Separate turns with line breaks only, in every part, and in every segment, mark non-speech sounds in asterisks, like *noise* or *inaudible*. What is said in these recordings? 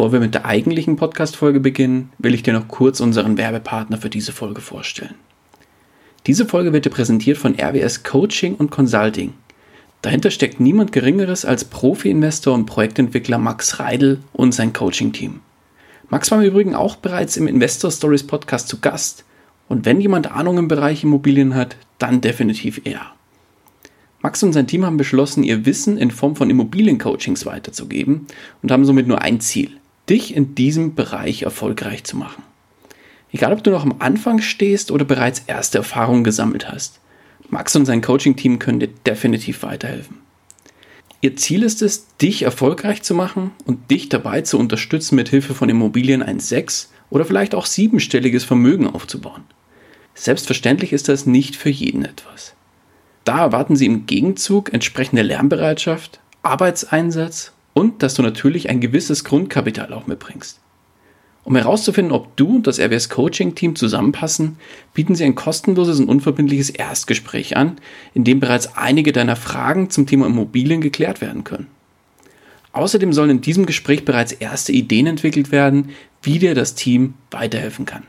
Bevor wir mit der eigentlichen Podcast-Folge beginnen, will ich dir noch kurz unseren Werbepartner für diese Folge vorstellen. Diese Folge wird dir präsentiert von RWS Coaching und Consulting. Dahinter steckt niemand Geringeres als Profi-Investor und Projektentwickler Max Reidel und sein Coaching-Team. Max war im Übrigen auch bereits im Investor Stories Podcast zu Gast. Und wenn jemand Ahnung im Bereich Immobilien hat, dann definitiv er. Max und sein Team haben beschlossen, ihr Wissen in Form von Immobiliencoachings weiterzugeben und haben somit nur ein Ziel, dich in diesem Bereich erfolgreich zu machen. Egal, ob du noch am Anfang stehst oder bereits erste Erfahrungen gesammelt hast, Max und sein Coaching-Team können dir definitiv weiterhelfen. Ihr Ziel ist es, dich erfolgreich zu machen und dich dabei zu unterstützen, mit Hilfe von Immobilien ein sechs- oder vielleicht auch siebenstelliges Vermögen aufzubauen. Selbstverständlich ist das nicht für jeden etwas. Da erwarten sie im Gegenzug entsprechende Lernbereitschaft, Arbeitseinsatz und dass du natürlich ein gewisses Grundkapital auch mitbringst. Um herauszufinden, ob du und das RWS Coaching Team zusammenpassen, bieten sie ein kostenloses und unverbindliches Erstgespräch an, in dem bereits einige deiner Fragen zum Thema Immobilien geklärt werden können. Außerdem sollen in diesem Gespräch bereits erste Ideen entwickelt werden, wie dir das Team weiterhelfen kann.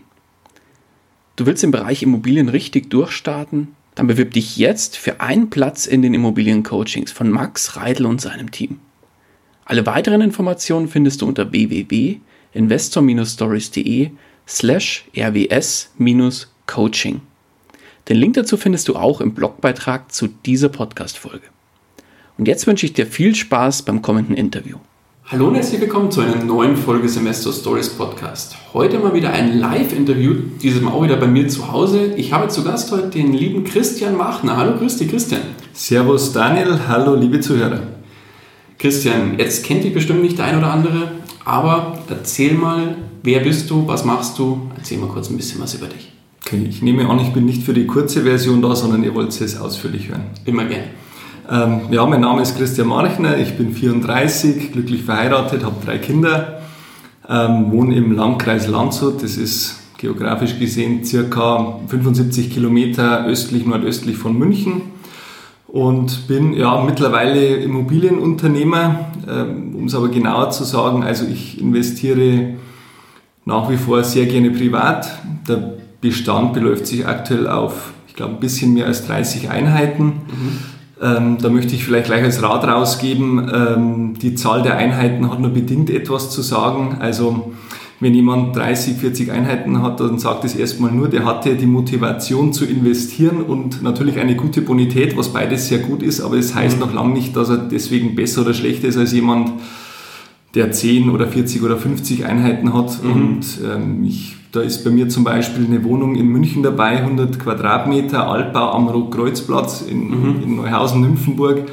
Du willst im Bereich Immobilien richtig durchstarten? Dann bewirb dich jetzt für einen Platz in den Immobiliencoachings von Max Reidel und seinem Team. Alle weiteren Informationen findest du unter www.investor-stories.de slash rws-coaching. Den Link dazu findest du auch im Blogbeitrag zu dieser Podcast-Folge. Und jetzt wünsche ich dir viel Spaß beim kommenden Interview. Hallo und herzlich willkommen zu einer neuen Folge Semester Stories Podcast. Heute mal wieder ein Live-Interview, dieses Mal auch wieder bei mir zu Hause. Ich habe zu Gast heute den lieben Christian Machner. Hallo, grüß dich, Christian.
Servus, Daniel. Hallo, liebe Zuhörer.
Christian, jetzt kennt dich bestimmt nicht der ein oder andere, aber erzähl mal, wer bist du, was machst du? Erzähl mal kurz ein bisschen was über dich.
Okay, ich nehme an, ich bin nicht für die kurze Version da, sondern ihr wollt es ausführlich hören.
Immer gerne.
Ähm, ja, mein Name ist Christian Marchner, ich bin 34, glücklich verheiratet, habe drei Kinder, ähm, wohne im Landkreis Landshut, das ist geografisch gesehen circa 75 Kilometer östlich, nordöstlich von München und bin ja mittlerweile Immobilienunternehmer. Ähm, um es aber genauer zu sagen, also ich investiere nach wie vor sehr gerne privat. Der Bestand beläuft sich aktuell auf, ich glaube, ein bisschen mehr als 30 Einheiten. Mhm. Ähm, da möchte ich vielleicht gleich als Rat rausgeben, ähm, die Zahl der Einheiten hat nur bedingt etwas zu sagen. Also wenn jemand 30, 40 Einheiten hat, dann sagt es erstmal nur, der hatte die Motivation zu investieren und natürlich eine gute Bonität, was beides sehr gut ist, aber es heißt mhm. noch lange nicht, dass er deswegen besser oder schlechter ist als jemand, der 10 oder 40 oder 50 Einheiten hat. Mhm. Und ähm, ich, da ist bei mir zum Beispiel eine Wohnung in München dabei, 100 Quadratmeter, Altbau am Rotkreuzplatz in, mhm. in Neuhausen-Nymphenburg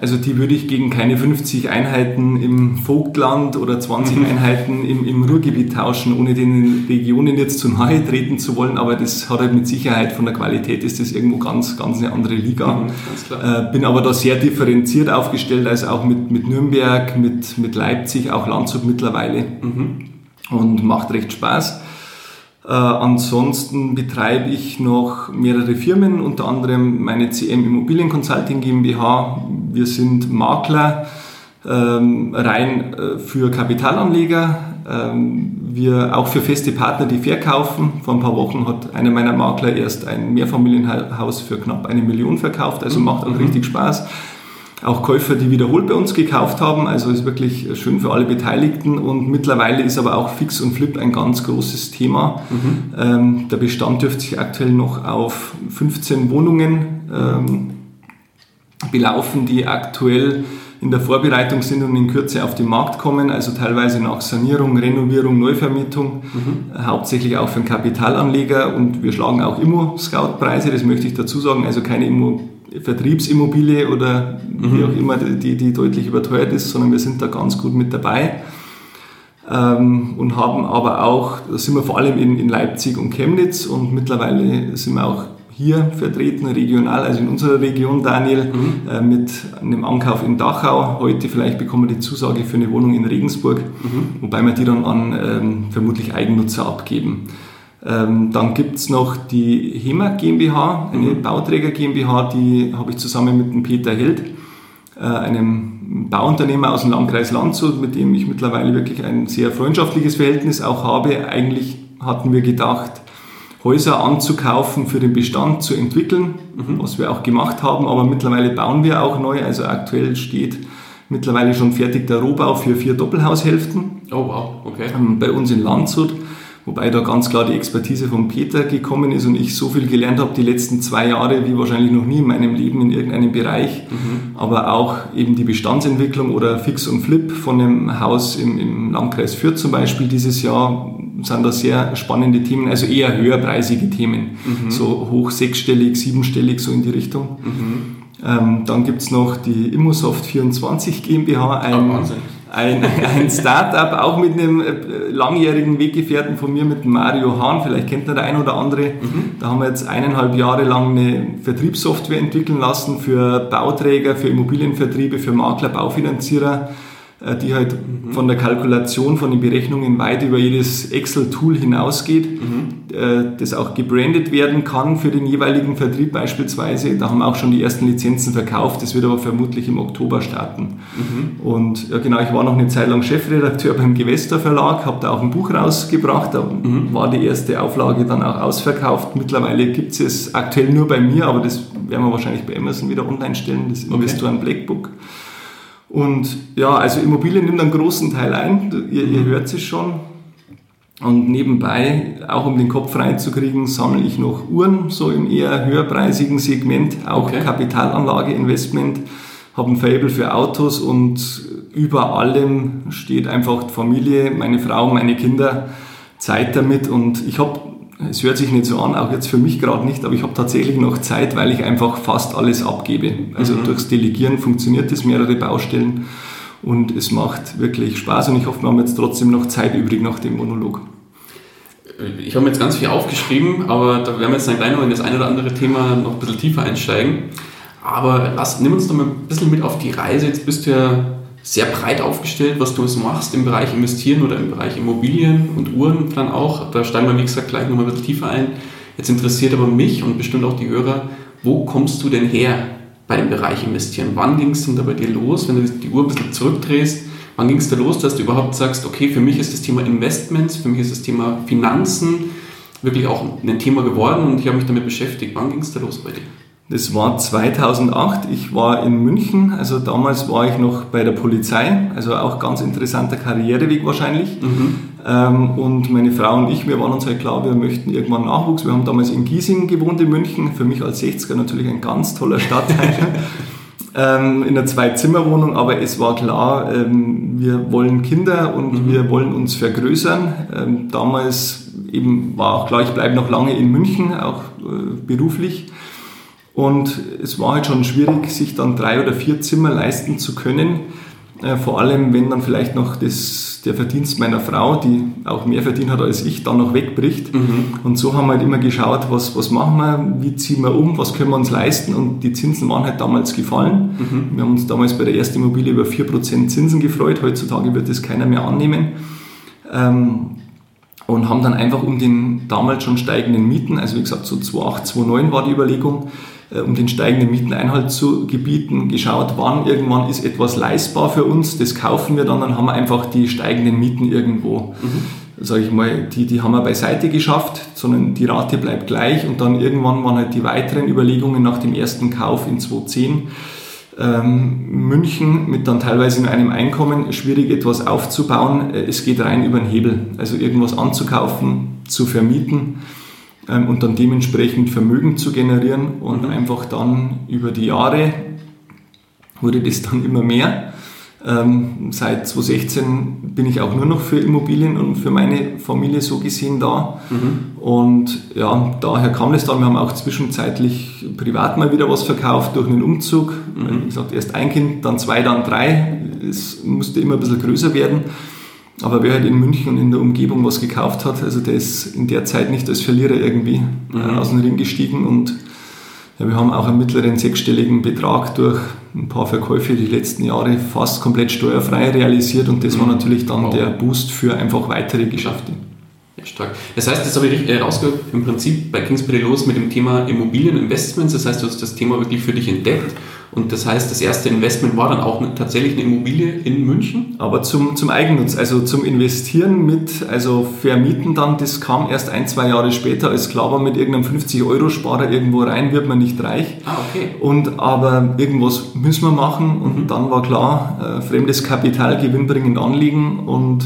also die würde ich gegen keine 50 Einheiten im Vogtland oder 20 mhm. Einheiten im, im Ruhrgebiet tauschen, ohne den Regionen jetzt zu nahe treten zu wollen. Aber das hat halt mit Sicherheit von der Qualität ist das irgendwo ganz, ganz eine andere Liga. Mhm, äh, bin aber da sehr differenziert aufgestellt, also auch mit, mit Nürnberg, mit, mit Leipzig, auch Landshut mittlerweile. Mhm. Und macht recht Spaß. Äh, ansonsten betreibe ich noch mehrere Firmen, unter anderem meine CM Immobilien Consulting GmbH. Wir sind Makler ähm, rein äh, für Kapitalanleger. Ähm, wir auch für feste Partner, die verkaufen. Vor ein paar Wochen hat einer meiner Makler erst ein Mehrfamilienhaus für knapp eine Million verkauft, also macht auch mhm. richtig Spaß auch Käufer, die wiederholt bei uns gekauft haben. Also ist wirklich schön für alle Beteiligten und mittlerweile ist aber auch Fix und Flip ein ganz großes Thema. Mhm. Ähm, der Bestand dürfte sich aktuell noch auf 15 Wohnungen ähm, belaufen, die aktuell in der Vorbereitung sind und in Kürze auf den Markt kommen, also teilweise nach Sanierung, Renovierung, Neuvermietung, mhm. hauptsächlich auch für den Kapitalanleger und wir schlagen auch Immo-Scout-Preise, das möchte ich dazu sagen, also keine Immo Vertriebsimmobilie oder mhm. wie auch immer, die, die deutlich überteuert ist, sondern wir sind da ganz gut mit dabei. ähm, und haben aber auch, da sind wir vor allem in, in Leipzig und Chemnitz und mittlerweile sind wir auch hier vertreten, regional, also in unserer Region, Daniel, mhm. äh, mit einem Ankauf in Dachau. Heute vielleicht bekommen wir die Zusage für eine Wohnung in Regensburg, mhm. wobei wir die dann an ähm, vermutlich Eigennutzer abgeben. Ähm, dann gibt es noch die HEMA GmbH, eine mhm. Bauträger GmbH, die habe ich zusammen mit dem Peter Held, äh, einem Bauunternehmer aus dem Landkreis Landshut, mit dem ich mittlerweile wirklich ein sehr freundschaftliches Verhältnis auch habe. Eigentlich hatten wir gedacht, Häuser anzukaufen, für den Bestand zu entwickeln, mhm. was wir auch gemacht haben, aber mittlerweile bauen wir auch neu. Also aktuell steht mittlerweile schon fertig der Rohbau für vier Doppelhaushälften.
Oh wow, okay.
Ähm, bei uns in Landshut. Wobei da ganz klar die Expertise von Peter gekommen ist und ich so viel gelernt habe die letzten zwei Jahre wie wahrscheinlich noch nie in meinem Leben in irgendeinem Bereich. Mhm. Aber auch eben die Bestandsentwicklung oder Fix und Flip von einem Haus im, im Landkreis Fürth zum Beispiel dieses Jahr sind da sehr spannende Themen, also eher höherpreisige Themen, mhm. so hoch sechsstellig, siebenstellig, so in die Richtung. Mhm. Ähm, dann gibt es noch die Immosoft 24 GmbH, ein, oh, ein, ein Startup, auch mit einem äh, langjährigen Weggefährten von mir, mit Mario Hahn, vielleicht kennt ihr der ein oder andere. Mhm. Da haben wir jetzt eineinhalb Jahre lang eine Vertriebssoftware entwickeln lassen für Bauträger, für Immobilienvertriebe, für Makler, Baufinanzierer die halt mhm. von der Kalkulation, von den Berechnungen weit über jedes Excel-Tool hinausgeht, mhm. Äh, das auch gebrandet werden kann für den jeweiligen Vertrieb beispielsweise. Da haben wir auch schon die ersten Lizenzen verkauft, das wird aber vermutlich im Oktober starten. Mhm. Und ja, genau, ich war noch eine Zeit lang Chefredakteur beim Gewester Verlag, habe da auch ein Buch rausgebracht, da mhm. war die erste Auflage dann auch ausverkauft. Mittlerweile gibt es es aktuell nur bei mir, aber das werden wir wahrscheinlich bei Amazon wieder online stellen, das Investoren okay. Blackbook. Und ja, also Immobilien nimmt einen großen Teil ein, ihr, ihr hört es schon. Und nebenbei, auch um den Kopf reinzukriegen, sammle ich noch Uhren, so im eher höherpreisigen Segment, auch okay. Kapitalanlage-Investment, habe ein Fable für Autos und über allem steht einfach die Familie, meine Frau, meine Kinder, Zeit damit. Und ich habe es hört sich nicht so an, auch jetzt für mich gerade nicht, aber ich habe tatsächlich noch Zeit, weil ich einfach fast alles abgebe. Also mhm. durchs Delegieren funktioniert es, mehrere Baustellen und es macht wirklich Spaß und ich hoffe, wir haben jetzt trotzdem noch Zeit übrig nach dem Monolog.
Ich habe mir jetzt ganz viel aufgeschrieben, aber da werden wir jetzt dann gleich noch in das eine oder andere Thema noch ein bisschen tiefer einsteigen. Aber lass, nimm uns doch mal ein bisschen mit auf die Reise. Jetzt bist du ja sehr breit aufgestellt, was du machst im Bereich Investieren oder im Bereich Immobilien und Uhren dann auch. Da steigen wir, wie gesagt, gleich nochmal ein bisschen tiefer ein. Jetzt interessiert aber mich und bestimmt auch die Hörer, wo kommst du denn her bei dem Bereich Investieren? Wann ging es denn da bei dir los, wenn du die Uhr ein bisschen zurückdrehst? Wann ging es da los, dass du überhaupt sagst, okay, für mich ist das Thema Investments, für mich ist das Thema Finanzen wirklich auch ein Thema geworden und ich habe mich damit beschäftigt. Wann ging es da los bei dir?
Das war 2008. Ich war in München, also damals war ich noch bei der Polizei, also auch ganz interessanter Karriereweg wahrscheinlich. Mhm. Ähm, und meine Frau und ich, wir waren uns halt klar, wir möchten irgendwann Nachwuchs. Wir haben damals in Giesing gewohnt in München, für mich als 60er natürlich ein ganz toller Stadtteil. *laughs* ähm, in einer Zwei-Zimmer-Wohnung, aber es war klar, ähm, wir wollen Kinder und mhm. wir wollen uns vergrößern. Damals eben war auch klar, ich bleibe noch lange in München, auch äh, beruflich. Und es war halt schon schwierig, sich dann drei oder vier Zimmer leisten zu können. Äh, vor allem, wenn dann vielleicht noch das, der Verdienst meiner Frau, die auch mehr verdient hat als ich, dann noch wegbricht. Mhm. Und so haben wir halt immer geschaut, was, was machen wir, wie ziehen wir um, was können wir uns leisten. Und die Zinsen waren halt damals gefallen. Mhm. Wir haben uns damals bei der ersten Immobilie über 4% Zinsen gefreut. Heutzutage wird das keiner mehr annehmen. Ähm, und haben dann einfach um den damals schon steigenden Mieten, also wie gesagt, so 2008, 2009 war die Überlegung, um den steigenden Mieten Einhalt zu gebieten, geschaut, wann irgendwann ist etwas leistbar für uns, das kaufen wir dann, dann haben wir einfach die steigenden Mieten irgendwo, mhm. sage ich mal, die, die haben wir beiseite geschafft, sondern die Rate bleibt gleich und dann irgendwann waren halt die weiteren Überlegungen nach dem ersten Kauf in 2010, ähm, München mit dann teilweise nur einem Einkommen schwierig etwas aufzubauen. Äh, es geht rein über den Hebel, also irgendwas anzukaufen, zu vermieten ähm, und dann dementsprechend Vermögen zu generieren und mhm. einfach dann über die Jahre wurde das dann immer mehr. Ähm, seit 2016 bin ich auch nur noch für Immobilien und für meine Familie so gesehen da. Mhm. Und ja, daher kam es dann. Wir haben auch zwischenzeitlich privat mal wieder was verkauft durch einen Umzug. Mhm. Wie gesagt, erst ein Kind, dann zwei, dann drei. Es musste immer ein bisschen größer werden. Aber wer halt in München und in der Umgebung was gekauft hat, also der ist in der Zeit nicht als Verlierer irgendwie äh, mhm. aus dem Ring gestiegen und ja, wir haben auch einen mittleren sechsstelligen Betrag durch ein paar Verkäufe die letzten Jahre fast komplett steuerfrei realisiert und das mhm. war natürlich dann wow. der Boost für einfach weitere Geschäfte.
Ja, stark. Das heißt, das habe ich richtig rausgehört, im Prinzip bei Kingsbury los mit dem Thema Immobilieninvestments. Das heißt, du hast das Thema wirklich für dich entdeckt. Und das heißt, das erste Investment war dann auch tatsächlich eine Immobilie in München?
Aber zum, zum Eigennutz, also zum Investieren mit, also Vermieten dann, das kam erst ein, zwei Jahre später, als klar war, mit irgendeinem 50-Euro-Sparer irgendwo rein wird man nicht reich.
Ah, okay.
Und aber irgendwas müssen wir machen und mhm. dann war klar, äh, fremdes Kapital gewinnbringend anliegen und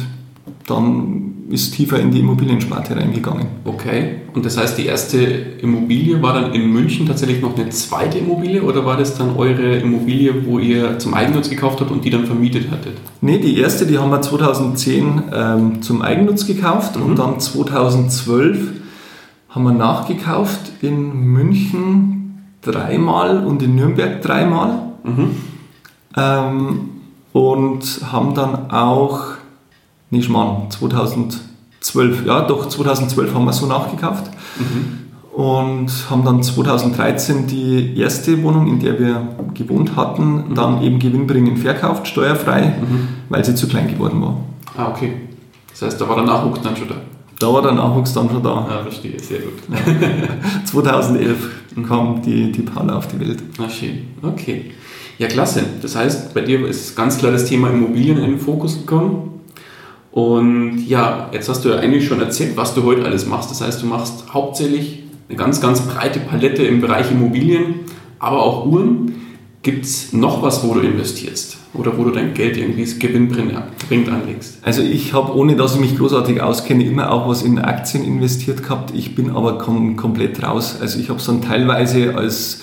dann ist tiefer in die Immobiliensparte reingegangen.
Okay, und das heißt, die erste Immobilie war dann in München tatsächlich noch eine zweite Immobilie oder war das dann eure Immobilie, wo ihr zum Eigennutz gekauft habt und die dann vermietet hattet?
Nee, die erste, die haben wir 2010 ähm, zum Eigennutz gekauft mhm. und dann 2012 haben wir nachgekauft in München dreimal und in Nürnberg dreimal. Mhm. Ähm, und haben dann auch nee, Schmarrn, 2012, ja doch, 2012 haben wir so nachgekauft mhm. und haben dann 2013 die erste Wohnung, in der wir gewohnt hatten, mhm. dann eben gewinnbringend verkauft, steuerfrei, mhm. weil sie zu klein geworden war.
Ah, okay. Das heißt, da war der Nachwuchs dann schon da?
Da war der Nachwuchs dann schon da.
Ah, verstehe, sehr gut.
2011 *laughs* mhm. kam die, die Paula auf die Welt.
Ah, schön. Okay. Ja, klasse. Das heißt, bei dir ist ganz klar das Thema Immobilien in den Fokus gekommen. Und ja, jetzt hast du ja eigentlich schon erzählt, was du heute alles machst. Das heißt, du machst hauptsächlich eine ganz, ganz breite Palette im Bereich Immobilien, aber auch Uhren. Gibt es noch was, wo du investierst? Oder wo du dein Geld irgendwie gewinnbringend anlegst?
Also ich habe, ohne dass ich mich großartig auskenne, immer auch was in Aktien investiert gehabt. Ich bin aber kom komplett raus. Also ich habe es dann teilweise als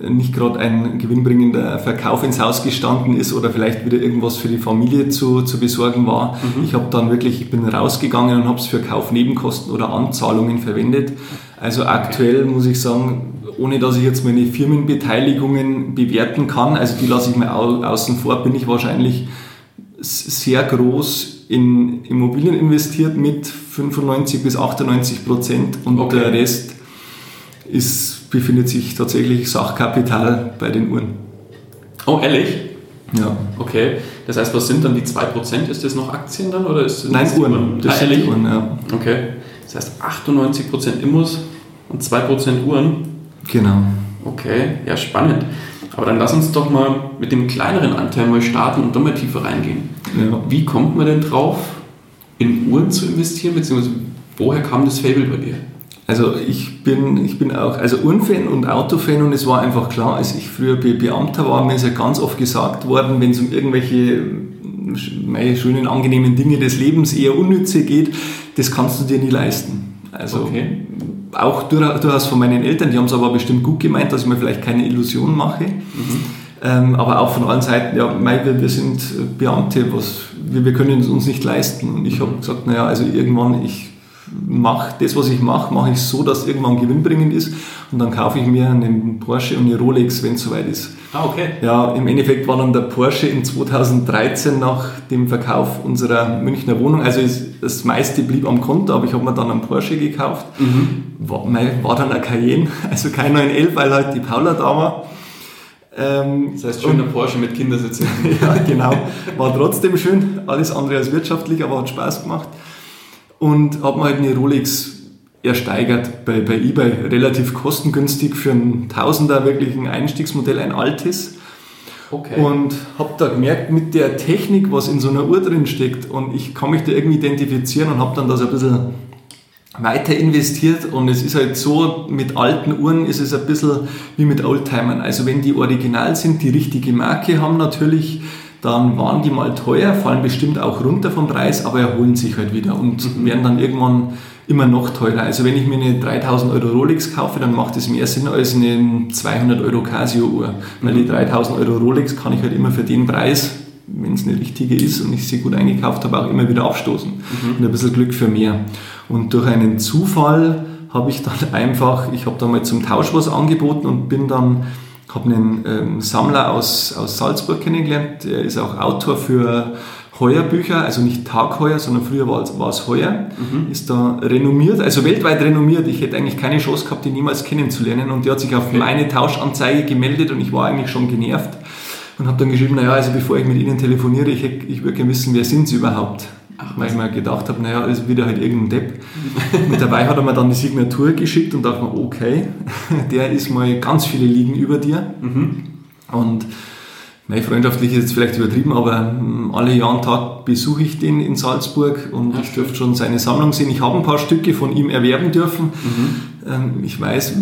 nicht gerade ein gewinnbringender Verkauf ins Haus gestanden ist oder vielleicht wieder irgendwas für die Familie zu, zu besorgen war. Mhm. Ich habe dann wirklich, ich bin rausgegangen und habe es für Kaufnebenkosten oder Anzahlungen verwendet. Also aktuell muss ich sagen, ohne dass ich jetzt meine Firmenbeteiligungen bewerten kann, also die lasse ich mir au außen vor, bin ich wahrscheinlich sehr groß in Immobilien investiert mit 95 bis 98 Prozent und okay. der Rest ist befindet sich tatsächlich Sachkapital bei den Uhren.
Oh, ehrlich?
Ja.
Okay. Das heißt, was sind dann die 2%? Ist das noch Aktien dann? Oder ist das
Nein, Uhren. Uhren.
Das ah, ehrlich? Uhren, ja. Okay. Das heißt 98% Immos und 2% Uhren?
Genau.
Okay, ja, spannend. Aber dann lass uns doch mal mit dem kleineren Anteil mal starten und dann mal tiefer reingehen. Ja. Wie kommt man denn drauf, in Uhren zu investieren, beziehungsweise woher kam das Fable bei dir?
Also ich bin, ich bin auch also Uhrenfan und Autofan und es war einfach klar, als ich früher Beamter war, mir ist ja ganz oft gesagt worden, wenn es um irgendwelche meine schönen, angenehmen Dinge des Lebens eher unnütze geht, das kannst du dir nie leisten. Also okay. auch durchaus von meinen Eltern, die haben es aber bestimmt gut gemeint, dass ich mir vielleicht keine Illusion mache. Mhm. Ähm, aber auch von allen Seiten, ja, mei, wir, wir sind Beamte, was, wir, wir können es uns nicht leisten. Und ich habe gesagt, naja, also irgendwann, ich mache das, was ich mache, mache ich so, dass irgendwann gewinnbringend ist und dann kaufe ich mir einen Porsche und eine Rolex, wenn es soweit ist.
Ah, okay.
Ja, im Endeffekt war dann der Porsche in 2013 nach dem Verkauf unserer Münchner Wohnung, also das meiste blieb am Konto, aber ich habe mir dann einen Porsche gekauft. Mhm. War, war dann ein Cayenne, *laughs* also kein 911, weil halt die Paula da war.
Ähm, das heißt, schöner Porsche mit Kindersitzen. *laughs*
ja, genau. War trotzdem schön, alles andere als wirtschaftlich, aber hat Spaß gemacht und habe mir halt eine Rolex ersteigert bei, bei eBay, relativ kostengünstig für ein Tausender, wirklich ein Einstiegsmodell, ein altes. Okay. Und habe da gemerkt, mit der Technik, was in so einer Uhr drin steckt, und ich kann mich da irgendwie identifizieren und habe dann das ein bisschen weiter investiert und es ist halt so, mit alten Uhren ist es ein bisschen wie mit Oldtimern. Also wenn die original sind, die richtige Marke haben natürlich, dann waren die mal teuer, fallen bestimmt auch runter vom Preis, aber erholen sich halt wieder und mhm. werden dann irgendwann immer noch teurer. Also wenn ich mir eine 3000 Euro Rolex kaufe, dann macht es mehr Sinn als eine 200 Euro Casio Uhr, weil die 3000 Euro Rolex kann ich halt immer für den Preis, wenn es eine richtige ist und ich sie gut eingekauft habe, auch immer wieder aufstoßen. Mhm. Und ein bisschen Glück für mehr. Und durch einen Zufall habe ich dann einfach, ich habe da mal zum Tausch was angeboten und bin dann habe einen ähm, Sammler aus, aus Salzburg kennengelernt, der ist auch Autor für Heuerbücher, also nicht Tagheuer, sondern früher war es, war es Heuer, mhm. ist da renommiert, also weltweit renommiert. Ich hätte eigentlich keine Chance gehabt, ihn niemals kennenzulernen und der hat sich auf okay. meine Tauschanzeige gemeldet und ich war eigentlich schon genervt und habe dann geschrieben, naja, also bevor ich mit Ihnen telefoniere, ich, ich würde gerne wissen, wer sind Sie überhaupt? Weil ich mir gedacht habe, naja, ist wieder halt irgendein Depp. *laughs* und dabei hat er mir dann die Signatur geschickt und dachte mir, okay, *laughs* der ist mal ganz viele Ligen über dir. Mhm. Und meine freundschaftlich ist jetzt vielleicht übertrieben, aber ähm, alle Jahr und Tag besuche ich den in Salzburg und ja, ich dürfte schon seine Sammlung sehen. Ich habe ein paar Stücke von ihm erwerben dürfen. Mhm. Ähm, ich weiß,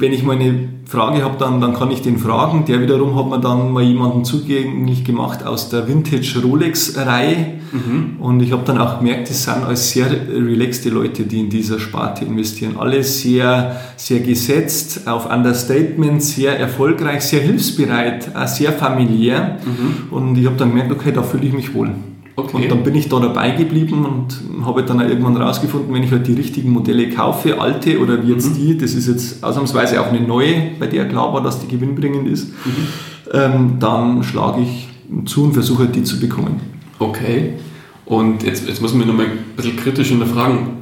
wenn ich mal eine Frage habe, dann, dann kann ich den fragen. Der wiederum hat mir dann mal jemanden zugänglich gemacht aus der Vintage Rolex-Reihe. Mhm. Und ich habe dann auch gemerkt, das sind alles sehr relaxte Leute, die in dieser Sparte investieren. Alle sehr, sehr gesetzt, auf Understatement, sehr erfolgreich, sehr hilfsbereit, sehr familiär. Mhm. Und ich habe dann gemerkt, okay, da fühle ich mich wohl. Okay. Und dann bin ich da dabei geblieben und habe dann irgendwann rausgefunden, wenn ich halt die richtigen Modelle kaufe, alte oder wie jetzt mhm. die, das ist jetzt ausnahmsweise auch eine neue, bei der klar war, dass die gewinnbringend ist, mhm. ähm, dann schlage ich zu und versuche halt die zu bekommen.
Okay. Und jetzt, jetzt muss man nochmal ein bisschen kritisch hinterfragen.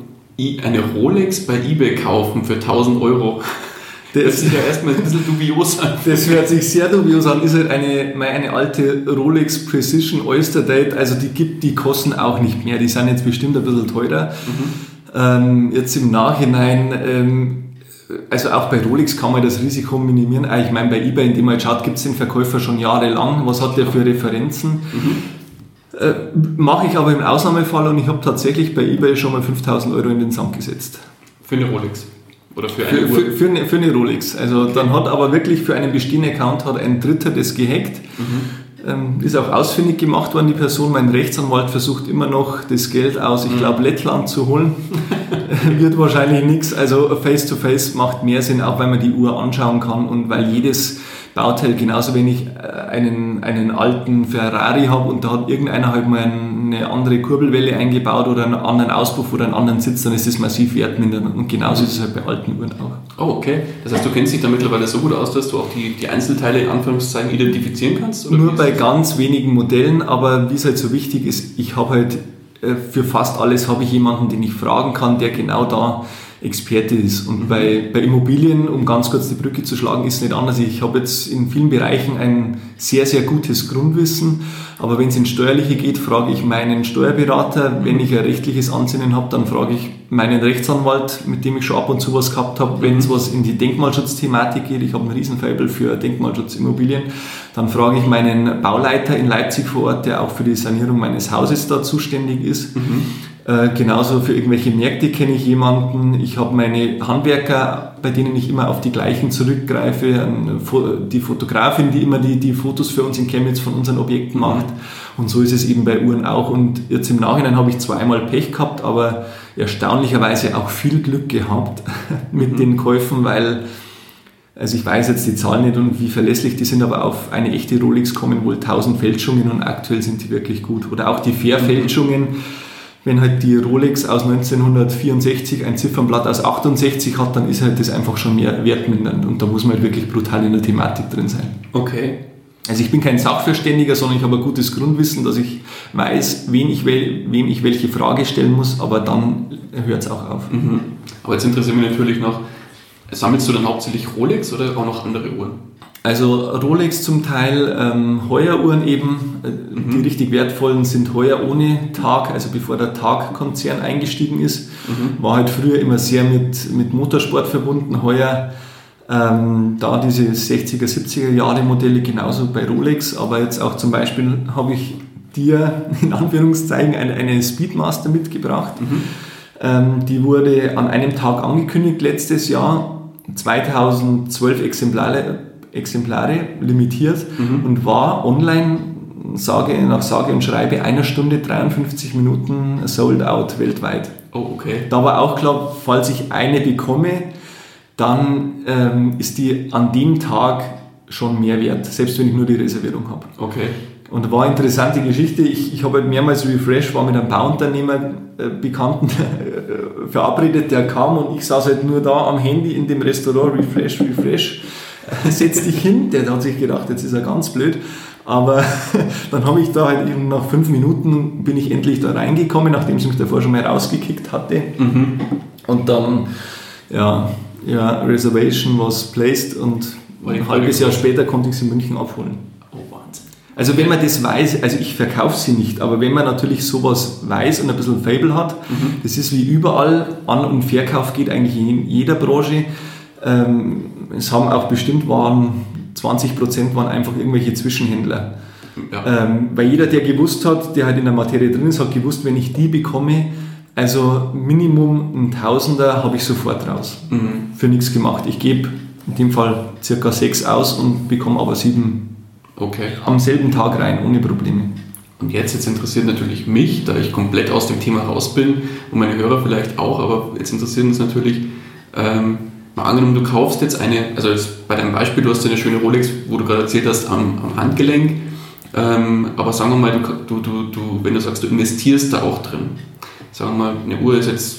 Eine Rolex bei eBay kaufen für 1000 Euro.
Das, das ist ja erstmal ein bisschen dubios an. Das hört sich sehr dubios an. Ist halt eine, eine alte Rolex Precision Oyster Date. Also die gibt, die kosten auch nicht mehr. Die sind jetzt bestimmt ein bisschen teurer. Mhm. Ähm, jetzt im Nachhinein, ähm, also auch bei Rolex kann man das Risiko minimieren. Ah, ich meine, bei eBay, indem man schaut, gibt es den Verkäufer schon jahrelang. Was hat der für Referenzen? Mhm. Äh, Mache ich aber im Ausnahmefall und ich habe tatsächlich bei eBay schon mal 5000 Euro in den Sand gesetzt.
Für eine Rolex?
Oder für eine, für, für, für, eine, für eine Rolex. Also dann hat aber wirklich für einen bestehenden Account hat ein Dritter das gehackt. Mhm. Ähm, ist auch ausfindig gemacht worden, die Person. Mein Rechtsanwalt versucht immer noch das Geld aus, ich mhm. glaube, Lettland zu holen. *laughs* Wird wahrscheinlich nichts. Also Face-to-Face -face macht mehr Sinn, auch weil man die Uhr anschauen kann und weil jedes Bauteil, genauso wenn ich äh, einen, einen alten Ferrari habe und da hat irgendeiner halt mal eine andere Kurbelwelle eingebaut oder einen anderen Auspuff oder einen anderen Sitz, dann ist das massiv wertmindernd. Und genauso ist es halt bei alten Uhren auch.
Oh, okay. Das heißt, du kennst dich da mittlerweile so gut aus, dass du auch die, die Einzelteile in Anführungszeichen identifizieren kannst?
Nur bei ganz wenigen Modellen, aber wie es halt so wichtig ist, ich habe halt äh, für fast alles habe ich jemanden, den ich fragen kann, der genau da Experte ist. Und mhm. bei, bei Immobilien, um ganz kurz die Brücke zu schlagen, ist es nicht anders. Ich habe jetzt in vielen Bereichen ein sehr, sehr gutes Grundwissen, aber wenn es ins Steuerliche geht, frage ich meinen Steuerberater. Mhm. Wenn ich ein rechtliches Ansinnen habe, dann frage ich meinen Rechtsanwalt, mit dem ich schon ab und zu was gehabt habe. Wenn es mhm. was in die Denkmalschutzthematik geht, ich habe einen Riesenfabel für Denkmalschutzimmobilien, dann frage ich meinen Bauleiter in Leipzig vor Ort, der auch für die Sanierung meines Hauses da zuständig ist. Mhm. Äh, genauso für irgendwelche Märkte kenne ich jemanden. Ich habe meine Handwerker, bei denen ich immer auf die gleichen zurückgreife. Die Fotografin, die immer die, die Fotos für uns in Chemnitz von unseren Objekten macht. Und so ist es eben bei Uhren auch. Und jetzt im Nachhinein habe ich zweimal Pech gehabt, aber erstaunlicherweise auch viel Glück gehabt *laughs* mit mhm. den Käufen, weil also ich weiß jetzt die Zahlen nicht und wie verlässlich die sind, aber auf eine echte Rolex kommen wohl 1000 Fälschungen und aktuell sind die wirklich gut. Oder auch die Fair-Fälschungen. Mhm wenn halt die Rolex aus 1964 ein Ziffernblatt aus 68 hat, dann ist halt das einfach schon mehr wertmindernd und da muss man halt wirklich brutal in der Thematik drin sein.
Okay.
Also ich bin kein Sachverständiger, sondern ich habe ein gutes Grundwissen, dass ich weiß, wen ich, wem ich welche Frage stellen muss, aber dann hört es auch auf. Mhm.
Aber jetzt interessiert mich natürlich noch, sammelst du dann hauptsächlich Rolex oder auch noch andere Uhren?
Also Rolex zum Teil, ähm, Heueruhren eben, äh, mhm. die richtig wertvollen sind Heuer ohne Tag, also bevor der Tag-Konzern eingestiegen ist. Mhm. War halt früher immer sehr mit, mit Motorsport verbunden. Heuer ähm, da diese 60er, 70er Jahre Modelle genauso bei Rolex, aber jetzt auch zum Beispiel habe ich dir *laughs* in Anführungszeichen eine, eine Speedmaster mitgebracht. Mhm. Ähm, die wurde an einem Tag angekündigt letztes Jahr. 2012 Exemplare Exemplare limitiert mhm. und war online sage, nach sage und schreibe einer Stunde 53 Minuten sold out weltweit.
Oh, okay.
Da war auch klar, falls ich eine bekomme, dann ähm, ist die an dem Tag schon mehr wert, selbst wenn ich nur die Reservierung habe.
Okay.
Und war eine interessante Geschichte. Ich, ich habe halt mehrmals Refresh, war mit einem Bauunternehmer, äh, Bekannten *laughs* äh, verabredet, der kam und ich saß halt nur da am Handy in dem Restaurant, Refresh, Refresh. *laughs* setz dich hin. Der hat sich gedacht, jetzt ist er ganz blöd. Aber *laughs* dann habe ich da halt eben nach fünf Minuten bin ich endlich da reingekommen, nachdem sie mich davor schon mal rausgekickt hatte. Mhm. Und dann, ja, ja, Reservation was placed und ein halbes Jahr später konnte ich sie in München abholen. Also wenn man das weiß, also ich verkaufe sie nicht, aber wenn man natürlich sowas weiß und ein bisschen Fable hat, mhm. das ist wie überall, An- und Verkauf geht eigentlich in jeder Branche. Ähm, es haben auch bestimmt waren 20 Prozent waren einfach irgendwelche Zwischenhändler. Ja. Ähm, weil jeder, der gewusst hat, der halt in der Materie drin ist, hat gewusst, wenn ich die bekomme, also Minimum ein Tausender habe ich sofort raus. Mhm. Für nichts gemacht. Ich gebe in dem Fall circa sechs aus und bekomme aber sieben okay. am selben Tag rein, ohne Probleme.
Und jetzt, jetzt interessiert natürlich mich, da ich komplett aus dem Thema raus bin und meine Hörer vielleicht auch, aber jetzt interessiert uns natürlich, ähm, Mal angenommen, du kaufst jetzt eine, also bei deinem Beispiel, du hast eine schöne Rolex, wo du gerade erzählt hast, am, am Handgelenk. Ähm, aber sagen wir mal, du, du, du, wenn du sagst, du investierst da auch drin. Sagen wir mal, eine Uhr ist jetzt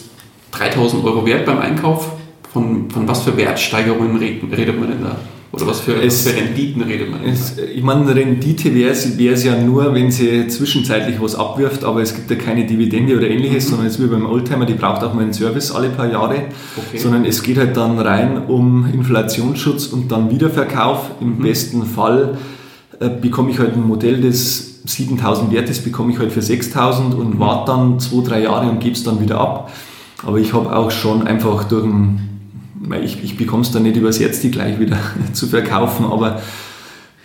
3000 Euro wert beim Einkauf. Von, von was für Wertsteigerungen redet man denn da? Oder was für, es, was für Renditen redet man?
Es, ich meine, Rendite wäre es ja nur, wenn sie zwischenzeitlich was abwirft, aber es gibt ja keine Dividende oder ähnliches, mhm. sondern es ist wie beim Oldtimer, die braucht auch mal einen Service alle paar Jahre, okay. sondern es geht halt dann rein um Inflationsschutz und dann Wiederverkauf. Im mhm. besten Fall äh, bekomme ich halt ein Modell, das 7000 wert ist, bekomme ich halt für 6000 und mhm. warte dann zwei, drei Jahre und gebe es dann wieder ab. Aber ich habe auch schon einfach durch ein ich, ich bekomme es dann nicht übers Jetzt die gleich wieder *laughs* zu verkaufen, aber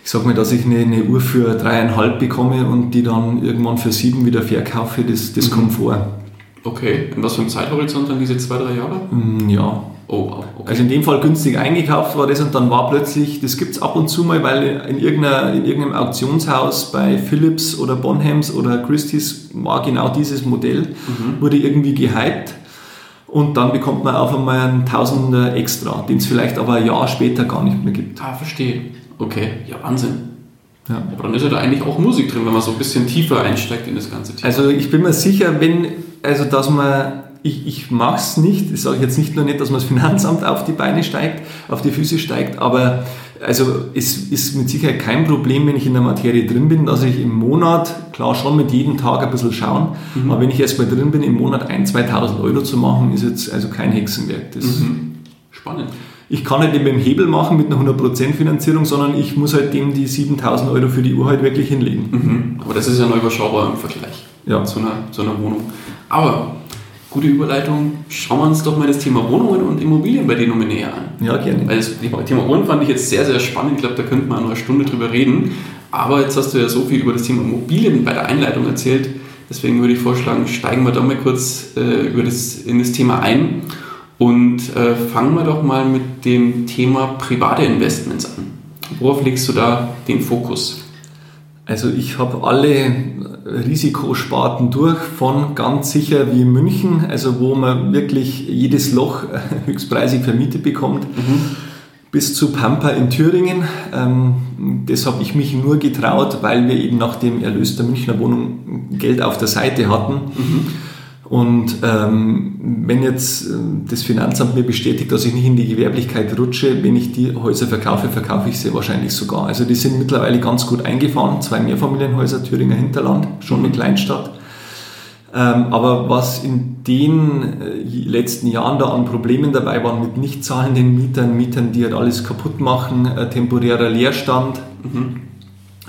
ich sage mir, dass ich eine, eine, Uhr für dreieinhalb bekomme und die dann irgendwann für sieben wieder verkaufe, das, das mhm. kommt vor.
Okay, in was für einem Zeithorizont dann diese zwei, drei Jahre?
Mm, ja. Oh, okay. Also in dem Fall günstig eingekauft war das und dann war plötzlich, das gibt es ab und zu mal, weil in, irgendeiner, in irgendeinem Auktionshaus bei Philips oder Bonhams oder Christie's war genau dieses Modell, mhm. wurde irgendwie gehypt und dann bekommt man auf einmal einen Tausender extra, den es vielleicht aber ein Jahr später gar nicht mehr gibt.
Ah, verstehe. Okay, ja, Wahnsinn. Ja. Aber dann ist ja da eigentlich auch Musik drin, wenn man so ein bisschen tiefer einsteigt in das ganze
Thema. Also ich bin mir sicher, wenn, also dass man, ich, ich mache es nicht, das sage ich jetzt nicht nur nicht, dass man das Finanzamt auf die Beine steigt, auf die Füße steigt, aber also es ist mit Sicherheit kein Problem, wenn ich in der Materie drin bin, dass ich im Monat, klar schon mit jedem Tag ein bisschen schauen, mhm. aber wenn ich erstmal drin bin, im Monat 1.000, 2.000 Euro zu machen, ist jetzt also kein Hexenwerk. Das mhm. Spannend. Ich kann nicht mit dem Hebel machen mit einer 100% Finanzierung, sondern ich muss halt dem die 7.000 Euro für die Uhr halt wirklich hinlegen.
Mhm. Aber das ist ja noch überschaubar im Vergleich ja. zu, einer, zu einer Wohnung. Aber gute Überleitung. Schauen wir uns doch mal das Thema Wohnungen und Immobilien bei dir nochmal näher an.
Ja, gerne.
Weil das Thema Wohnen fand ich jetzt sehr, sehr spannend. Ich glaube, da könnte man eine Stunde drüber reden. Aber jetzt hast du ja so viel über das Thema Immobilien bei der Einleitung erzählt. Deswegen würde ich vorschlagen, steigen wir da mal kurz äh, über das, in das Thema ein und äh, fangen wir doch mal mit dem Thema private Investments an. Worauf legst du da den Fokus?
Also ich habe alle Risikosparten durch, von ganz sicher wie München, also wo man wirklich jedes Loch höchstpreisig vermietet bekommt, mhm. bis zu Pampa in Thüringen. Ähm, das habe ich mich nur getraut, weil wir eben nach dem Erlös der Münchner Wohnung Geld auf der Seite hatten. Mhm. Und ähm, wenn jetzt äh, das Finanzamt mir bestätigt, dass ich nicht in die Gewerblichkeit rutsche, wenn ich die Häuser verkaufe, verkaufe ich sie wahrscheinlich sogar. Also die sind mittlerweile ganz gut eingefahren, zwei Mehrfamilienhäuser, Thüringer Hinterland, schon eine Kleinstadt. Ähm, aber was in den äh, letzten Jahren da an Problemen dabei waren mit nicht zahlenden Mietern, Mietern, die halt alles kaputt machen, äh, temporärer Leerstand, mhm.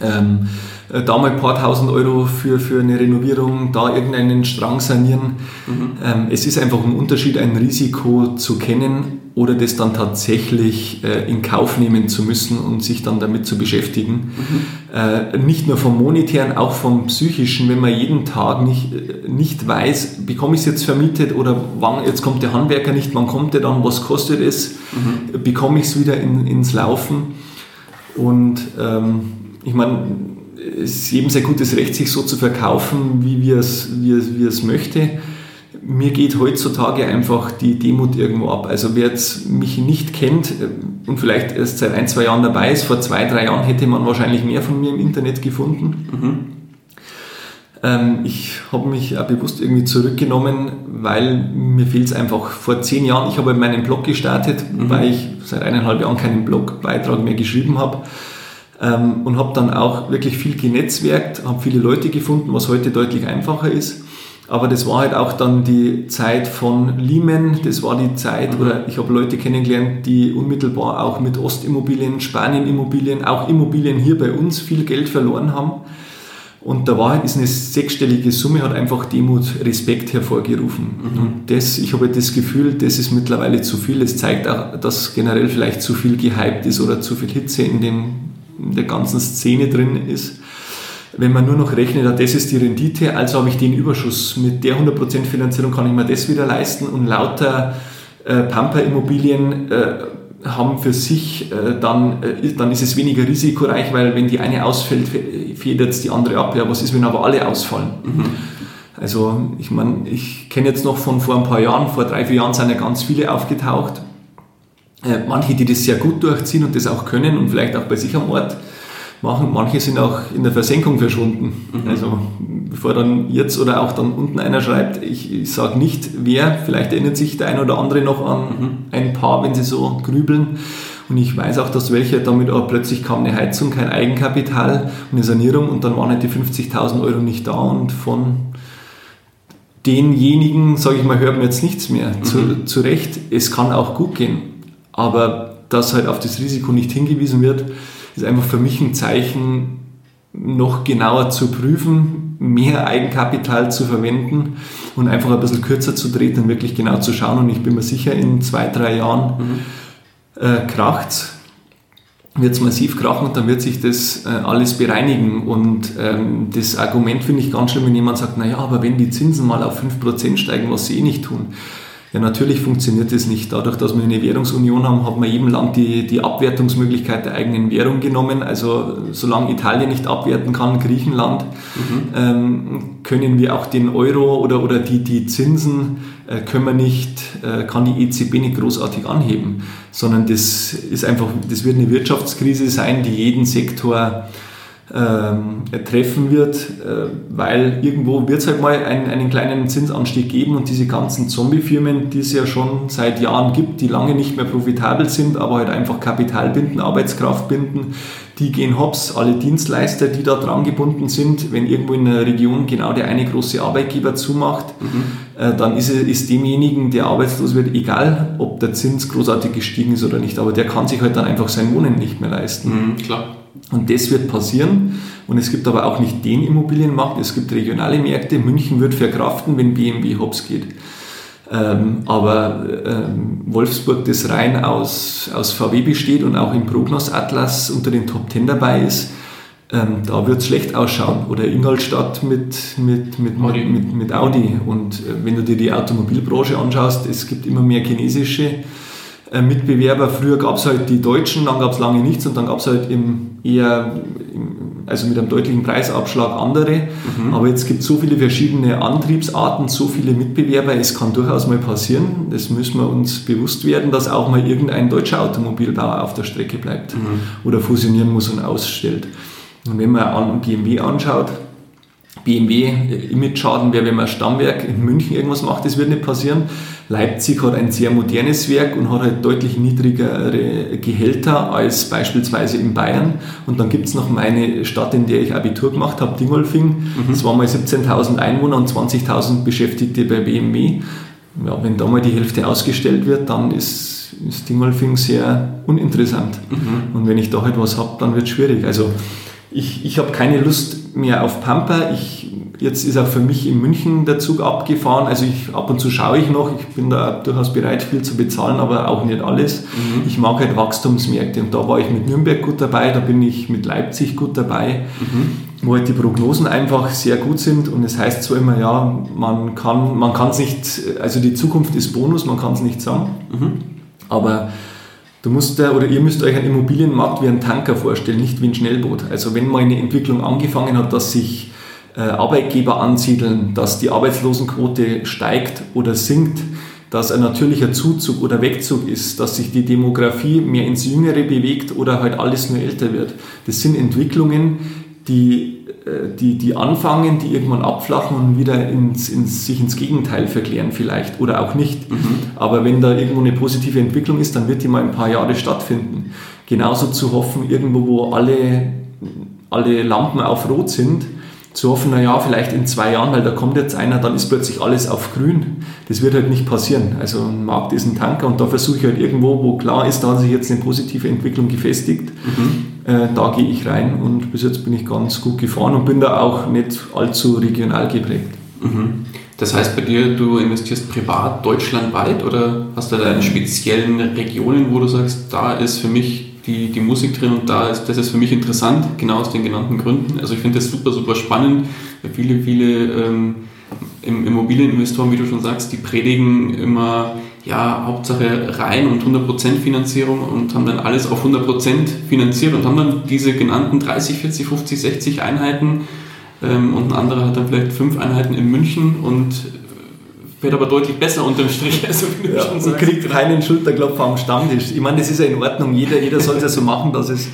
ähm, äh, da mal ein paar tausend Euro für, für eine Renovierung, da irgendeinen Strang sanieren. Mhm. Ähm, es ist einfach ein Unterschied, ein Risiko zu kennen oder das dann tatsächlich äh, in Kauf nehmen zu müssen und sich dann damit zu beschäftigen. Mhm. Äh, nicht nur vom monetären, auch vom psychischen, wenn man jeden Tag nicht, äh, nicht weiß, bekomme ich es jetzt vermietet oder wann, jetzt kommt der Handwerker nicht, wann kommt der dann, was kostet es, mhm. bekomme ich es wieder in, ins Laufen. Und ähm, ich meine, es ist jedem sehr gutes Recht, sich so zu verkaufen, wie, wir es, wie, wie es möchte. Mir geht heutzutage einfach die Demut irgendwo ab. Also wer jetzt mich nicht kennt äh, und vielleicht erst seit ein, zwei Jahren dabei ist, vor zwei, drei Jahren hätte man wahrscheinlich mehr von mir im Internet gefunden. Mhm. Ähm, ich habe mich auch bewusst irgendwie zurückgenommen, weil mir fehlt es einfach. Vor zehn Jahren, ich habe meinen Blog gestartet, mhm. weil ich seit eineinhalb Jahren keinen Blogbeitrag mehr geschrieben habe ähm, und habe dann auch wirklich viel genetzwerkt, habe viele Leute gefunden, was heute deutlich einfacher ist. Aber das war halt auch dann die Zeit von Lehman, das war die Zeit, mhm. oder ich habe Leute kennengelernt, die unmittelbar auch mit Ostimmobilien, Spanien-Immobilien, auch Immobilien hier bei uns viel Geld verloren haben. Und da war halt ist eine sechsstellige Summe, hat einfach Demut, Respekt hervorgerufen. Mhm. Und das, ich habe das Gefühl, das ist mittlerweile zu viel. Das zeigt auch, dass generell vielleicht zu viel gehypt ist oder zu viel Hitze in, dem, in der ganzen Szene drin ist. Wenn man nur noch rechnet, das ist die Rendite, also habe ich den Überschuss. Mit der 100% Finanzierung kann ich mir das wieder leisten und lauter äh, Pampa-Immobilien äh, haben für sich, äh, dann, äh, dann ist es weniger risikoreich, weil wenn die eine ausfällt, federt es die andere ab. Ja, was ist, wenn aber alle ausfallen? Mhm. Also ich meine, ich kenne jetzt noch von vor ein paar Jahren, vor drei, vier Jahren sind ja ganz viele aufgetaucht. Äh, manche, die das sehr gut durchziehen und das auch können und vielleicht auch bei sich am Ort machen. Manche sind auch in der Versenkung verschwunden. Mhm. Also bevor dann jetzt oder auch dann unten einer schreibt, ich, ich sage nicht wer, vielleicht erinnert sich der ein oder andere noch an mhm. ein paar, wenn sie so grübeln. Und ich weiß auch, dass welche damit auch plötzlich kam eine Heizung, kein Eigenkapital und eine Sanierung und dann waren halt die 50.000 Euro nicht da und von denjenigen, sage ich mal, hört man jetzt nichts mehr. Mhm. Zu, zu Recht, es kann auch gut gehen, aber dass halt auf das Risiko nicht hingewiesen wird, ist einfach für mich ein Zeichen, noch genauer zu prüfen, mehr Eigenkapital zu verwenden und einfach ein bisschen kürzer zu treten und wirklich genau zu schauen. Und ich bin mir sicher, in zwei, drei Jahren mhm. äh, kracht wird es massiv krachen und dann wird sich das äh, alles bereinigen. Und ähm, das Argument finde ich ganz schlimm, wenn jemand sagt, naja, aber wenn die Zinsen mal auf 5% steigen, was sie eh nicht tun. Ja, natürlich funktioniert das nicht. Dadurch, dass wir eine Währungsunion haben, hat man jedem Land die, die Abwertungsmöglichkeit der eigenen Währung genommen. Also solange Italien nicht abwerten kann, Griechenland, mhm. ähm, können wir auch den Euro oder, oder die, die Zinsen äh, können wir nicht, äh, kann die EZB nicht großartig anheben, sondern das ist einfach, das wird eine Wirtschaftskrise sein, die jeden Sektor ähm, treffen wird, äh, weil irgendwo wird es halt mal einen, einen kleinen Zinsanstieg geben und diese ganzen Zombie-Firmen, die es ja schon seit Jahren gibt, die lange nicht mehr profitabel sind, aber halt einfach Kapital binden, Arbeitskraft binden, die gehen hops, alle Dienstleister, die da dran gebunden sind, wenn irgendwo in der Region genau der eine große Arbeitgeber zumacht, mhm. äh, dann ist, ist demjenigen, der arbeitslos wird, egal, ob der Zins großartig gestiegen ist oder nicht, aber der kann sich halt dann einfach sein Wohnen nicht mehr leisten.
Mhm, klar.
Und das wird passieren. Und es gibt aber auch nicht den Immobilienmarkt, es gibt regionale Märkte. München wird verkraften, wenn BMW hops geht. Ähm, aber ähm, Wolfsburg, das rein aus, aus VW besteht und auch im Prognos Atlas unter den Top 10 dabei ist, ähm, da wird es schlecht ausschauen. Oder Ingolstadt mit, mit, mit, Audi. mit, mit Audi. Und äh, wenn du dir die Automobilbranche anschaust, es gibt immer mehr chinesische äh, Mitbewerber. Früher gab es halt die Deutschen, dann gab es lange nichts und dann gab es halt im eher, also mit einem deutlichen Preisabschlag andere. Mhm. Aber jetzt gibt es so viele verschiedene Antriebsarten, so viele Mitbewerber, es kann durchaus mal passieren, das müssen wir uns bewusst werden, dass auch mal irgendein deutscher Automobilbauer auf der Strecke bleibt mhm. oder fusionieren muss und ausstellt. Und wenn man BMW anschaut, BMW Image-Schaden wäre, wenn man Stammwerk in München irgendwas macht, das wird nicht passieren. Leipzig hat ein sehr modernes Werk und hat halt deutlich niedrigere Gehälter als beispielsweise in Bayern. Und dann gibt es noch meine Stadt, in der ich Abitur gemacht habe, Dingolfing. Mhm. Das waren mal 17.000 Einwohner und 20.000 Beschäftigte bei BMW. Ja, wenn da mal die Hälfte ausgestellt wird, dann ist, ist Dingolfing sehr uninteressant. Mhm. Und wenn ich da halt was habe, dann wird es schwierig. Also ich, ich habe keine Lust mehr auf Pampa. Ich, jetzt ist auch für mich in München der Zug abgefahren. Also ich, ab und zu schaue ich noch. Ich bin da durchaus bereit, viel zu bezahlen, aber auch nicht alles. Mhm. Ich mag halt Wachstumsmärkte und da war ich mit Nürnberg gut dabei, da bin ich mit Leipzig gut dabei. Mhm wo halt die Prognosen einfach sehr gut sind und es heißt zwar immer, ja, man kann man es nicht, also die Zukunft ist Bonus, man kann es nicht sagen, mhm. aber Du musst oder ihr müsst euch einen Immobilienmarkt wie einen Tanker vorstellen, nicht wie ein Schnellboot. Also wenn mal eine Entwicklung angefangen hat, dass sich äh, Arbeitgeber ansiedeln, dass die Arbeitslosenquote steigt oder sinkt, dass ein natürlicher Zuzug oder Wegzug ist, dass sich die Demografie mehr ins Jüngere bewegt oder halt alles nur älter wird. Das sind Entwicklungen, die äh, die, die anfangen, die irgendwann abflachen und wieder ins, ins, sich ins Gegenteil verklären vielleicht oder auch nicht. Mhm. Aber wenn da irgendwo eine positive Entwicklung ist, dann wird die mal ein paar Jahre stattfinden. genauso zu hoffen, irgendwo, wo alle, alle Lampen auf Rot sind, zu hoffen, naja, vielleicht in zwei Jahren, weil da kommt jetzt einer, dann ist plötzlich alles auf grün. Das wird halt nicht passieren. Also ein Markt ist ein Tanker und da versuche ich halt irgendwo, wo klar ist, da hat sich jetzt eine positive Entwicklung gefestigt, mhm. Äh, da gehe ich rein und bis jetzt bin ich ganz gut gefahren und bin da auch nicht allzu regional geprägt.
Mhm. Das heißt bei dir, du investierst privat deutschlandweit oder hast du da in speziellen Regionen, wo du sagst, da ist für mich die, die Musik drin und da ist, das ist für mich interessant, genau aus den genannten Gründen. Also ich finde das super, super spannend. Viele, viele ähm, Immobilieninvestoren, wie du schon sagst, die predigen immer, ja, Hauptsache rein und 100% Finanzierung und haben dann alles auf 100% finanziert und haben dann diese genannten 30, 40, 50, 60 Einheiten ähm, und ein anderer hat dann vielleicht fünf Einheiten in München und wird aber deutlich besser unterm Strich. *laughs*
Also, wie du ja, schon und kriegt keinen Schulterklopfer am Stammtisch. Ich meine, das ist ja in Ordnung. Jeder, jeder soll es ja so machen, dass es,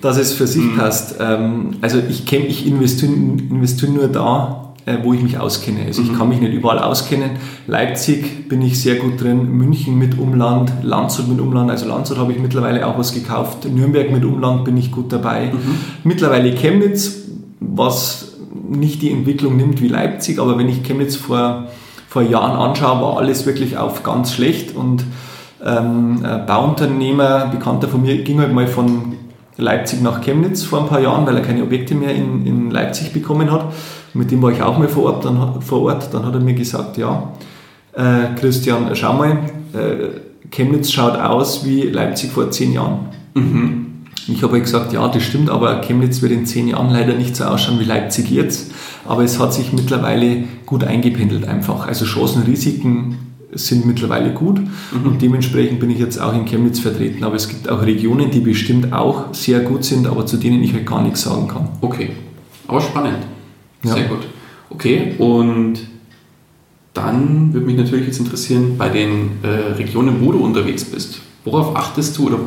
dass es für sich mhm. passt. Ähm, also ich, kenn, ich investiere, investiere nur da, äh, wo ich mich auskenne. Also mhm. ich kann mich nicht überall auskennen. Leipzig bin ich sehr gut drin, München mit Umland, Landshut mit Umland. Also Landshut habe ich mittlerweile auch was gekauft. Nürnberg mit Umland bin ich gut dabei. Mhm. Mittlerweile Chemnitz, was nicht die Entwicklung nimmt wie Leipzig, aber wenn ich Chemnitz vor, vor Jahren anschaue, war alles wirklich auf ganz schlecht und ähm, Bauunternehmer, Bekannter von mir, ging halt mal von Leipzig nach Chemnitz vor ein paar Jahren, weil er keine Objekte mehr in, in Leipzig bekommen hat. mit dem war ich auch mal vor Ort. Dann, vor Ort. dann hat er mir gesagt, ja, äh, Christian, schau mal, äh, Chemnitz schaut aus wie Leipzig vor zehn Jahren. Mhm. Ich habe halt gesagt, ja, das stimmt, aber Chemnitz wird in zehn Jahren leider nicht so ausschauen wie Leipzig jetzt. Aber es hat sich mittlerweile gut eingependelt einfach. Also Chancen, Risiken sind mittlerweile gut mhm. und dementsprechend bin ich jetzt auch in Chemnitz vertreten. Aber es gibt auch Regionen, die bestimmt auch sehr gut sind, aber zu denen ich halt gar nichts sagen kann.
Okay, aber spannend. Sehr ja. gut. Okay, und dann würde mich natürlich jetzt interessieren, bei den äh, Regionen, wo du unterwegs bist, Worauf achtest du oder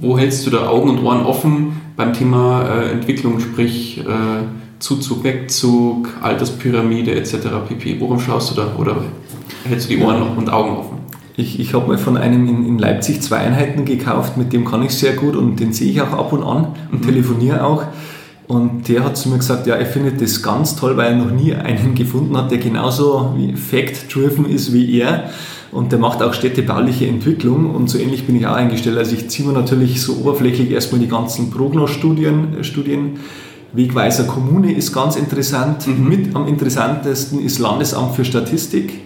wo hältst du da Augen und Ohren offen beim Thema äh, Entwicklung, sprich äh, Zuzug, Wegzug, Alterspyramide etc. pp? Worum schaust du da oder hältst du die Ohren und Augen offen?
Ich, ich habe mal von einem in, in, Leipzig zwei Einheiten gekauft, mit dem kann ich sehr gut und den sehe ich auch ab und an und mhm. telefoniere auch. Und der hat zu mir gesagt, ja, er findet das ganz toll, weil er noch nie einen gefunden hat, der genauso fact-driven ist wie er und der macht auch städtebauliche Entwicklung und so ähnlich bin ich auch eingestellt. Also ich ziehe mir natürlich so oberflächlich erstmal die ganzen Prognos-Studien, äh, Studien. Wegweiser Kommune ist ganz interessant. Mhm. Mit am interessantesten ist Landesamt für Statistik.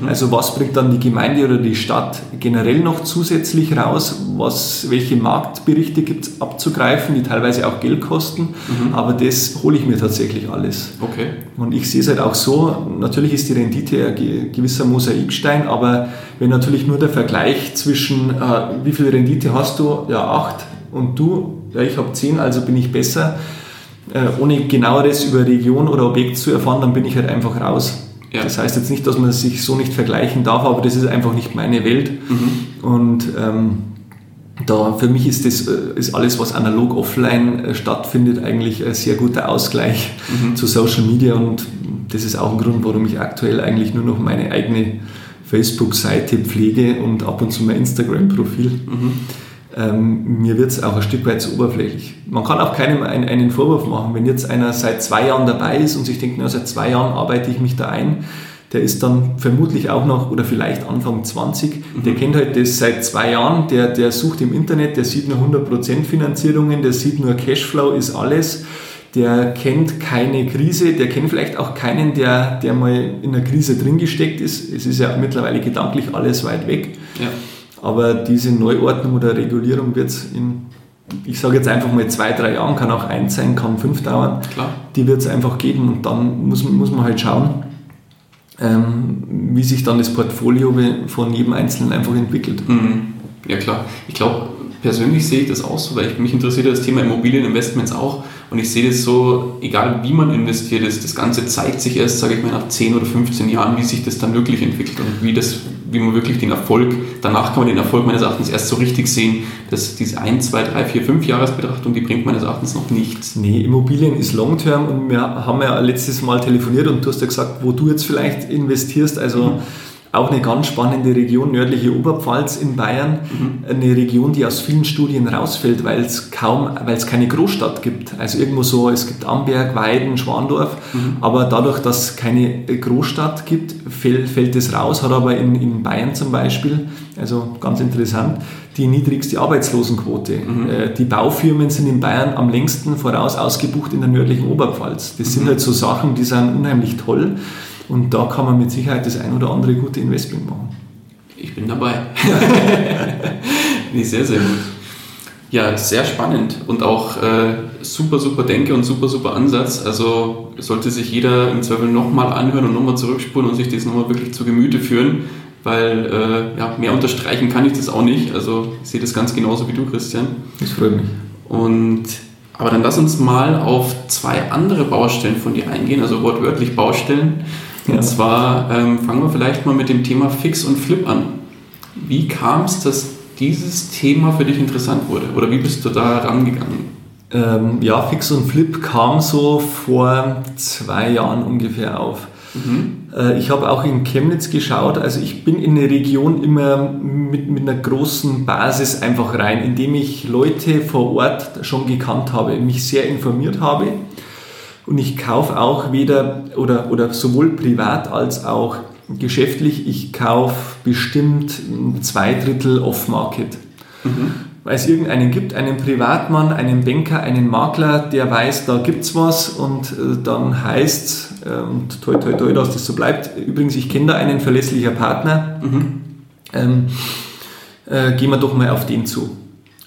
Mhm. Also was bringt dann die Gemeinde oder die Stadt generell noch zusätzlich raus? Was, welche Marktberichte gibt es abzugreifen, die teilweise auch Geld kosten? Mhm. Aber das hole ich mir tatsächlich alles.
Okay.
Und ich sehe es halt auch so, natürlich ist die Rendite ein gewisser Mosaikstein, aber wenn natürlich nur der Vergleich zwischen äh, wie viel Rendite hast du, ja acht und du, ja ich habe zehn, also bin ich besser, äh, ohne genaueres über Region oder Objekt zu erfahren, dann bin ich halt einfach raus. Ja. Das heißt jetzt nicht, dass man sich so nicht vergleichen darf, aber das ist einfach nicht meine Welt. Mhm. Und ähm, da für mich ist das äh, ist alles, was analog offline äh, stattfindet, eigentlich ein sehr guter Ausgleich mhm. zu Social Media und das ist auch ein Grund, warum ich aktuell eigentlich nur noch meine eigene Facebook-Seite pflege und ab und zu mein Instagram-Profil. Mhm ähm, mir wird es auch ein Stück weit zu oberflächlich. Man kann auch keinem einen, einen, Vorwurf machen, wenn jetzt einer seit zwei Jahren dabei ist und sich denkt, na, seit zwei Jahren arbeite ich mich da ein, der ist dann vermutlich auch noch oder vielleicht Anfang 20, mhm. der kennt halt das seit zwei Jahren, der, der sucht im Internet, der sieht nur 100% Finanzierungen, der sieht nur Cashflow ist alles, der kennt keine Krise, der kennt vielleicht auch keinen, der, der mal in einer Krise drin gesteckt ist. Es ist ja mittlerweile gedanklich alles weit weg. Ja. Aber diese Neuordnung oder Regulierung wird es in, ich sage jetzt einfach mal zwei, drei Jahren, kann auch eins sein, kann fünf dauern. Klar. Die wird es einfach geben und dann muss, muss man halt schauen, ähm, wie sich dann das Portfolio von jedem Einzelnen einfach entwickelt.
Mhm. Ja klar. Ich glaube, persönlich sehe ich das auch so, weil ich, mich interessiert das Thema Immobilieninvestments auch und ich sehe das so, egal wie man investiert ist, das Ganze zeigt sich erst, sage ich mal, nach 10 oder 15 Jahren, wie sich das dann wirklich entwickelt und wie das wie man wirklich den Erfolg, danach kann man den Erfolg meines Erachtens erst so richtig sehen, dass diese 1, 2, 3, 4, 5 Jahresbetrachtung, die bringt meines Erachtens noch nichts.
Nee, Immobilien ist Long-Term und wir haben ja letztes Mal telefoniert und du hast ja gesagt, wo du jetzt vielleicht investierst, also mhm. Auch eine ganz spannende Region, nördliche Oberpfalz in Bayern. Mhm. Eine Region, die aus vielen Studien rausfällt, weil es kaum, weil es keine Großstadt gibt. Also irgendwo so, es gibt Amberg, Weiden, Schwandorf, mhm. aber dadurch, dass es keine Großstadt gibt, fällt, fällt es raus, hat aber in, in Bayern zum Beispiel, also ganz interessant, die niedrigste Arbeitslosenquote. Mhm. Äh, die Baufirmen sind in Bayern am längsten voraus ausgebucht in der nördlichen Oberpfalz. Das sind mhm. halt so Sachen, die sind unheimlich toll. Und da kann man mit Sicherheit das ein oder andere gute Investment machen.
Ich bin dabei. *laughs* nee, sehr, sehr gut. Ja, sehr spannend und auch äh, super, super Denke und super, super Ansatz. Also sollte sich jeder im Zweifel nochmal anhören und nochmal zurückspulen und sich das nochmal wirklich zu Gemüte führen, weil äh, ja, mehr unterstreichen kann ich das auch nicht. Also ich sehe das ganz genauso wie du, Christian.
Das freut mich.
Und aber dann lass uns mal auf zwei andere Baustellen von dir eingehen, also wortwörtlich Baustellen. Ja. Und zwar ähm, fangen wir vielleicht mal mit dem Thema Fix und Flip an. Wie kam es, dass dieses Thema für dich interessant wurde? Oder wie bist du da rangegangen?
Ähm, ja, Fix und Flip kam so vor zwei Jahren ungefähr auf. Mhm. Äh, ich habe auch in Chemnitz geschaut. Also ich bin in eine Region immer mit, mit einer großen Basis einfach rein, indem ich Leute vor Ort schon gekannt habe, mich sehr informiert habe und ich kaufe auch weder oder, oder sowohl privat als auch geschäftlich, ich kaufe bestimmt zwei Drittel Off-Market. Mhm. Weil es irgendeinen gibt, einen Privatmann, einen Banker, einen Makler, der weiß, da gibt es was und äh, dann heißt es, äh, und toi toi toi, dass das so bleibt. Übrigens, ich kenne da einen verlässlicher Partner. Mhm. Ähm, äh, gehen wir doch mal auf den zu.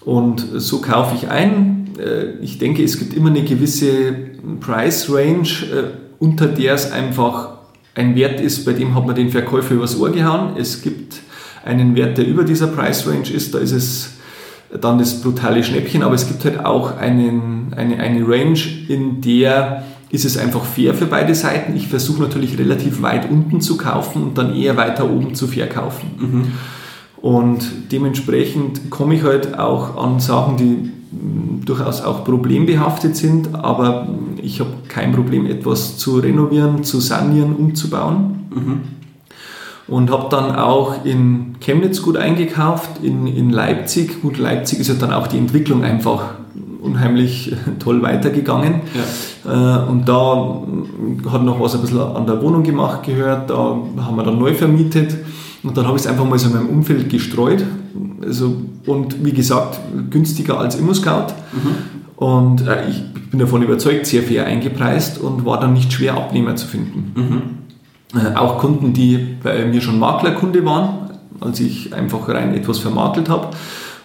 Und so kaufe ich ein. Äh, ich denke, es gibt immer eine gewisse Price Range, äh, unter der es einfach ein Wert ist, bei dem hat man den Verkäufer übers Ohr gehauen. Es gibt einen Wert, der über dieser Price Range ist, da ist es dann das brutale Schnäppchen, aber es gibt halt auch einen, eine, eine Range, in der ist es einfach fair für beide Seiten. Ich versuche natürlich relativ weit unten zu kaufen und dann eher weiter oben zu verkaufen. Mhm. Und dementsprechend komme ich halt auch an Sachen, die durchaus auch problembehaftet sind, aber ich habe kein Problem, etwas zu renovieren, zu sanieren, umzubauen. Mhm. Und habe dann auch in Chemnitz gut eingekauft, in, in Leipzig. Gut, Leipzig ist ja dann auch die Entwicklung einfach unheimlich *laughs* toll weitergegangen. Ja. Äh, und da hat noch was ein bisschen an der Wohnung gemacht gehört, da haben wir dann neu vermietet. Und dann habe ich es einfach mal so in meinem Umfeld gestreut. Also, und wie gesagt, günstiger als ImmoScout. Mhm. Und äh, ich bin davon überzeugt, sehr fair eingepreist und war dann nicht schwer, Abnehmer zu finden. Mhm. Äh, auch Kunden, die bei mir schon Maklerkunde waren, als ich einfach rein etwas vermakelt habe,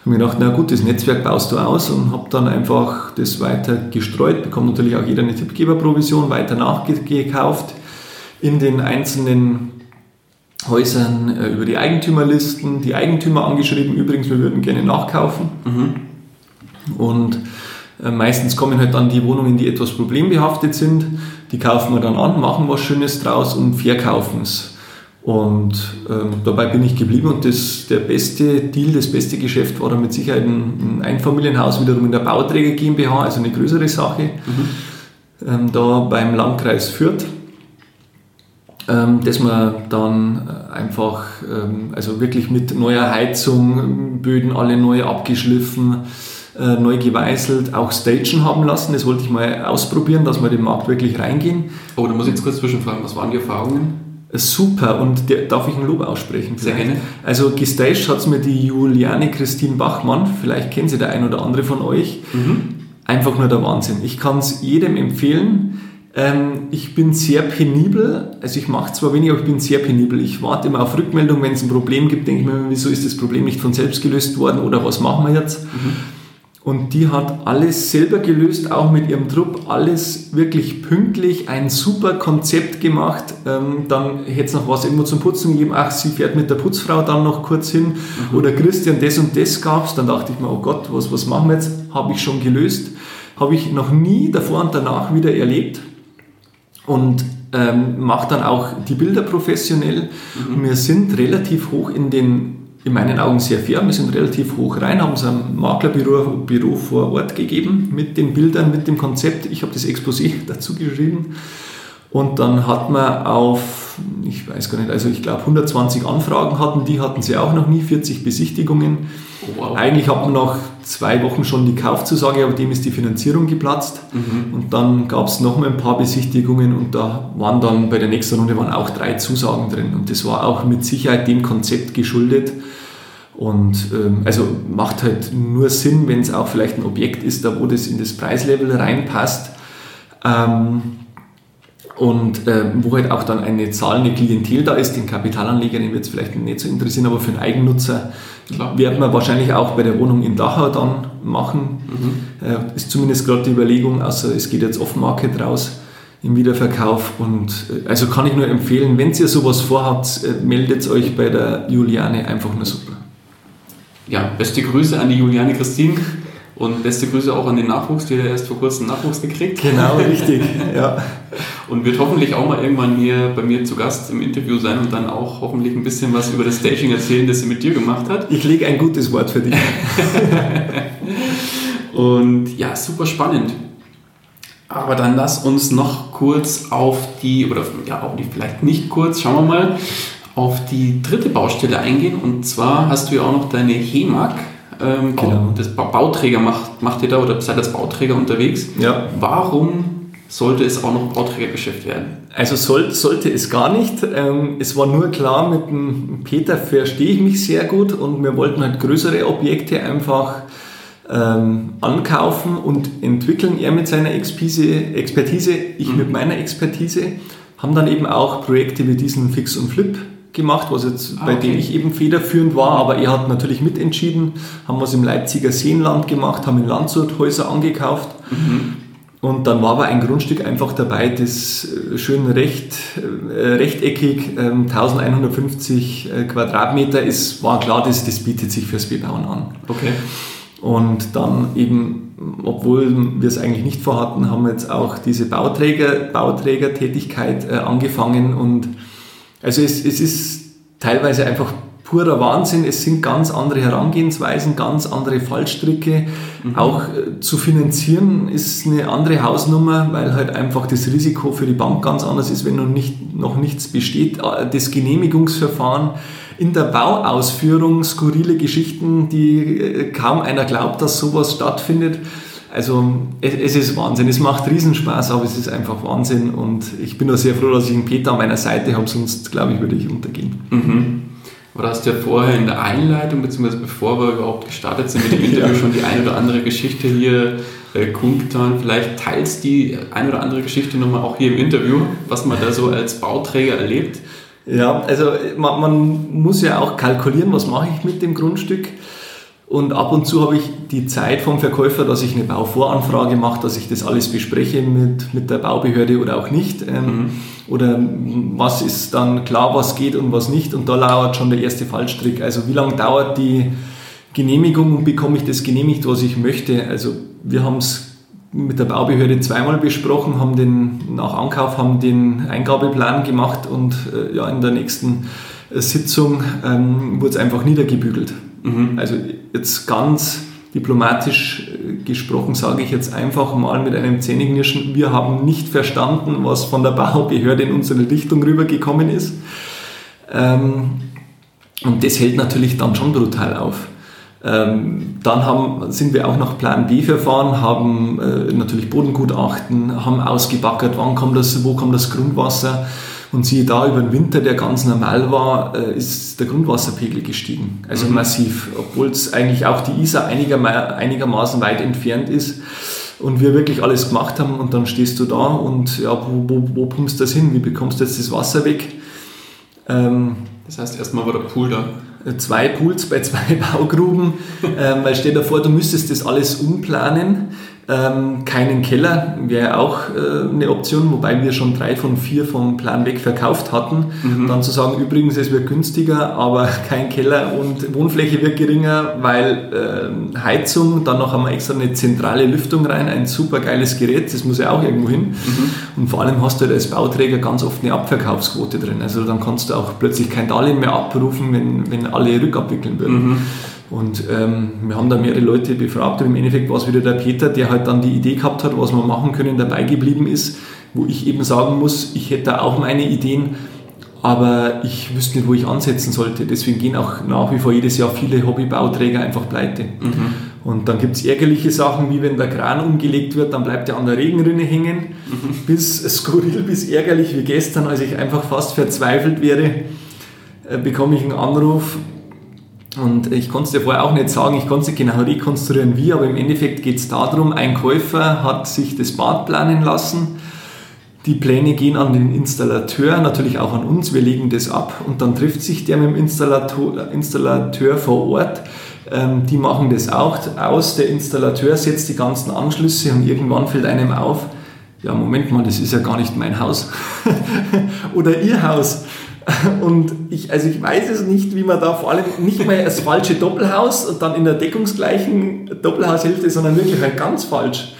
habe mir gedacht, na gut, das Netzwerk baust du aus und habe dann einfach das weiter gestreut, bekommt natürlich auch jeder eine Tippgeberprovision, weiter nachgekauft in den einzelnen Häusern äh, über die Eigentümerlisten, die Eigentümer angeschrieben, übrigens, wir würden gerne nachkaufen. Mhm. Und meistens kommen halt dann die Wohnungen, die etwas problembehaftet sind, die kaufen wir dann an, machen was Schönes draus und verkaufen es. Und ähm, dabei bin ich geblieben und das, der beste Deal, das beste Geschäft war dann mit Sicherheit ein, ein Einfamilienhaus wiederum in der Bauträger GmbH, also eine größere Sache, mhm. ähm, da beim Landkreis Fürth ähm, dass man dann äh, einfach, ähm, also wirklich mit neuer Heizung, Böden alle neu abgeschliffen, äh, neu geweißelt, auch Stagen haben lassen. Das wollte ich mal ausprobieren, dass wir den Markt wirklich reingehen.
Oh, da muss ich jetzt kurz zwischenfragen, was waren die Erfahrungen?
Super und der, darf ich ein Lob aussprechen?
Sehr gerne.
Also gestaged hat es mir die Juliane Christine Bachmann, vielleicht kennen Sie der ein oder andere von euch. Mhm. Einfach nur der Wahnsinn. Ich kann es jedem empfehlen. Ähm, ich bin sehr penibel, also ich mache zwar wenig, aber ich bin sehr penibel. Ich warte immer auf Rückmeldung, wenn es ein Problem gibt, denke ich mir, wieso ist das Problem nicht von selbst gelöst worden oder was machen wir jetzt? Mhm. Und die hat alles selber gelöst, auch mit ihrem Trupp, alles wirklich pünktlich, ein super Konzept gemacht. Ähm, dann hätte es noch was irgendwo zum Putzen gegeben. Ach, sie fährt mit der Putzfrau dann noch kurz hin. Mhm. Oder Christian, das und das gab es. Dann dachte ich mir, oh Gott, was, was machen wir jetzt? Habe ich schon gelöst. Habe ich noch nie davor und danach wieder erlebt und ähm, mache dann auch die Bilder professionell. Mhm. Wir sind relativ hoch in den, in meinen Augen sehr fair, wir sind relativ hoch rein, haben es einem Maklerbüro Büro vor Ort gegeben mit den Bildern, mit dem Konzept. Ich habe das Exposé *laughs* dazu geschrieben. Und dann hat man auf ich weiß gar nicht, also ich glaube 120 Anfragen hatten, die hatten sie auch noch nie, 40 Besichtigungen. Wow. Eigentlich hat man nach zwei Wochen schon die Kaufzusage, aber dem ist die Finanzierung geplatzt. Mhm. Und dann gab es noch mal ein paar Besichtigungen und da waren dann bei der nächsten Runde waren auch drei Zusagen drin. Und das war auch mit Sicherheit dem Konzept geschuldet. Und ähm, also macht halt nur Sinn, wenn es auch vielleicht ein Objekt ist, da wo das in das Preislevel reinpasst. Ähm, und äh, wo halt auch dann eine zahlende Klientel da ist, den Kapitalanleger, den wird es vielleicht nicht so interessieren, aber für einen Eigennutzer Klar. wird man wahrscheinlich auch bei der Wohnung in Dachau dann machen. Mhm. Äh, ist zumindest gerade die Überlegung, außer es geht jetzt Off-Market raus im Wiederverkauf. Und äh, also kann ich nur empfehlen, wenn ihr sowas vorhabt, äh, meldet euch bei der Juliane einfach nur super.
Ja, beste Grüße an die Juliane Christine. Und beste Grüße auch an den Nachwuchs, der erst vor kurzem Nachwuchs gekriegt.
Genau, richtig. ja. *laughs*
Und wird hoffentlich auch mal irgendwann hier bei mir zu Gast im Interview sein und dann auch hoffentlich ein bisschen was über das Staging erzählen, das sie mit dir gemacht hat.
Ich lege ein gutes Wort für dich. *laughs*
und ja, super spannend. Aber dann lass uns noch kurz auf die, oder ja, auch die vielleicht nicht kurz, schauen wir mal, auf die dritte Baustelle eingehen. Und zwar hast du ja auch noch deine HEMAG ähm, genau. Das Bauträger macht, macht ihr da oder seid als Bauträger unterwegs.
Ja.
Warum sollte es auch noch Bauträgergeschäft werden?
Also soll, sollte es gar nicht. Ähm, es war nur klar, mit dem Peter verstehe ich mich sehr gut und wir wollten halt größere Objekte einfach ähm, ankaufen und entwickeln. Er mit seiner Expertise, Expertise ich mhm. mit meiner Expertise, haben dann eben auch Projekte wie diesen Fix und Flip gemacht, was jetzt, ah, bei dem ich eben federführend war, aber er hat natürlich mitentschieden, haben was im Leipziger Seenland gemacht, haben in Landshut Häuser angekauft. Mhm. Und dann war aber ein Grundstück einfach dabei, das äh, schön recht, äh, rechteckig, äh, 1150 äh, Quadratmeter ist, war klar, das, das bietet sich fürs Bebauen an.
Okay.
Und dann eben, obwohl wir es eigentlich nicht vorhatten, haben wir jetzt auch diese Bauträger, Bauträgertätigkeit äh, angefangen und also es, es ist teilweise einfach purer Wahnsinn. Es sind ganz andere Herangehensweisen, ganz andere Fallstricke. Mhm. Auch äh, zu finanzieren ist eine andere Hausnummer, weil halt einfach das Risiko für die Bank ganz anders ist, wenn noch, nicht, noch nichts besteht. Äh, das Genehmigungsverfahren in der Bauausführung, skurrile Geschichten, die äh, kaum einer glaubt, dass sowas stattfindet. Also es, es, ist Wahnsinn, es macht Riesenspaß, aber es ist einfach Wahnsinn und ich bin auch sehr froh, dass ich einen Peter an meiner Seite habe, sonst glaube ich, würde ich untergehen.
Mhm. Aber du hast ja vorher in der Einleitung, beziehungsweise bevor wir überhaupt gestartet sind mit dem Interview, *laughs* ja. schon die eine oder andere Geschichte hier äh, kundgetan. Vielleicht teilst die eine oder andere Geschichte nochmal auch hier im Interview, was man da so als Bauträger erlebt.
Ja, also man, man muss ja auch kalkulieren, was mache ich mit dem Grundstück. Und ab und zu habe ich die Zeit vom Verkäufer, dass ich eine Bauvoranfrage mache, dass ich das alles bespreche mit, mit der Baubehörde oder auch nicht. Ähm, mhm. Oder was ist dann klar, was geht und was nicht. Und da lauert schon der erste Fallstrick. Also wie lange dauert die Genehmigung und bekomme ich das genehmigt, was ich möchte? Also wir haben es mit der Baubehörde zweimal besprochen, haben den nach Ankauf haben den Eingabeplan gemacht und äh, ja, in der nächsten äh, Sitzung ähm, wurde es einfach niedergebügelt. Mhm. Also jetzt ganz diplomatisch äh, gesprochen sage ich jetzt einfach mal mit einem Zähneknirschen, wir haben nicht verstanden, was von der Baubehörde in unsere Richtung rübergekommen ist. Ähm, und das hält natürlich dann schon brutal auf. Ähm, dann haben, sind wir auch nach Plan B verfahren, haben äh, natürlich Bodengutachten, haben ausgebackert, wann kommt das, wo kommt das Grundwasser, und siehe da, über den Winter, der ganz normal war, äh, ist der Grundwasserpegel gestiegen. Also mhm. massiv, obwohl es eigentlich auch die Isar einigermaßen weit entfernt ist und wir wirklich alles gemacht haben und dann stehst du da und ja, wo, wo, wo pumpst du das hin? Wie bekommst du jetzt das Wasser weg?
Ähm, das heißt, erstmal war der Pool da.
Zwei Pools bei *laughs* zwei Baugruben, ähm, weil stell dir vor, du müsstest das alles umplanen ähm, keinen Keller wäre auch äh, eine Option, wobei wir schon drei von vier vom Plan weg verkauft hatten. Mhm. Dann zu sagen, übrigens, es wird günstiger, aber *laughs* kein Keller und Wohnfläche wird geringer, weil äh, Heizung, dann noch wir extra eine zentrale Lüftung rein, ein super geiles Gerät, das muss ja auch irgendwo hin. Mhm. Und vor allem hast du halt als Bauträger ganz oft eine Abverkaufsquote drin. Also dann kannst du auch plötzlich kein Darlehen mehr abrufen, wenn, wenn alle rückabwickeln würden. Mhm. Und ähm, wir haben da mehrere Leute befragt und im Endeffekt war es wieder der Peter, der halt dann die Idee gehabt hat, was wir machen können, dabei geblieben ist, wo ich eben sagen muss, ich hätte da auch meine Ideen, aber ich wüsste nicht, wo ich ansetzen sollte. Deswegen gehen auch nach wie vor jedes Jahr viele Hobbybauträger einfach pleite. Mhm. Und dann gibt es ärgerliche Sachen, wie wenn der Kran umgelegt wird, dann bleibt er an der Regenrinne hängen. Mhm. Bis skurril, bis ärgerlich wie gestern, als ich einfach fast verzweifelt wäre, äh, bekomme ich einen Anruf. Und ich konnte es dir vorher auch nicht sagen, ich konnte es genau rekonstruieren, wie, aber im Endeffekt geht es darum, ein Käufer hat sich das Bad planen lassen die Pläne gehen an den Installateur, natürlich auch an uns, wir legen das ab und dann trifft sich der mit dem Installateur, Installateur vor Ort. Ähm, die machen das auch aus. Der Installateur setzt die ganzen Anschlüsse und irgendwann fällt einem auf, ja, Moment mal, das ist ja gar nicht mein Haus *laughs* oder ihr Haus. *laughs* Und ich, also ich weiß es nicht, wie man da vor allem nicht mehr das falsche Doppelhaus und dann in der deckungsgleichen Doppelhaushälfte, sondern wirklich halt ganz falsch.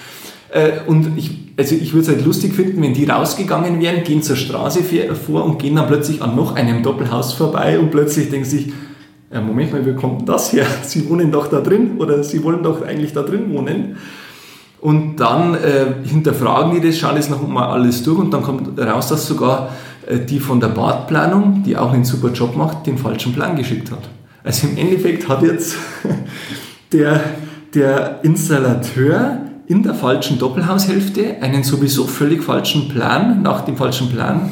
Äh, und ich, also ich würde es halt lustig finden, wenn die rausgegangen wären, gehen zur Straße vor und gehen dann plötzlich an noch einem Doppelhaus vorbei und plötzlich denken sich, Moment mal, wie kommt denn das her? *laughs* Sie wohnen doch da drin oder Sie wollen doch eigentlich da drin wohnen. Und dann äh, hinterfragen die das, schauen das noch mal alles durch und dann kommt raus, dass sogar die von der Badplanung, die auch einen super Job macht, den falschen Plan geschickt hat. Also im Endeffekt hat jetzt *laughs* der, der Installateur in der falschen Doppelhaushälfte einen sowieso völlig falschen Plan, nach dem falschen Plan,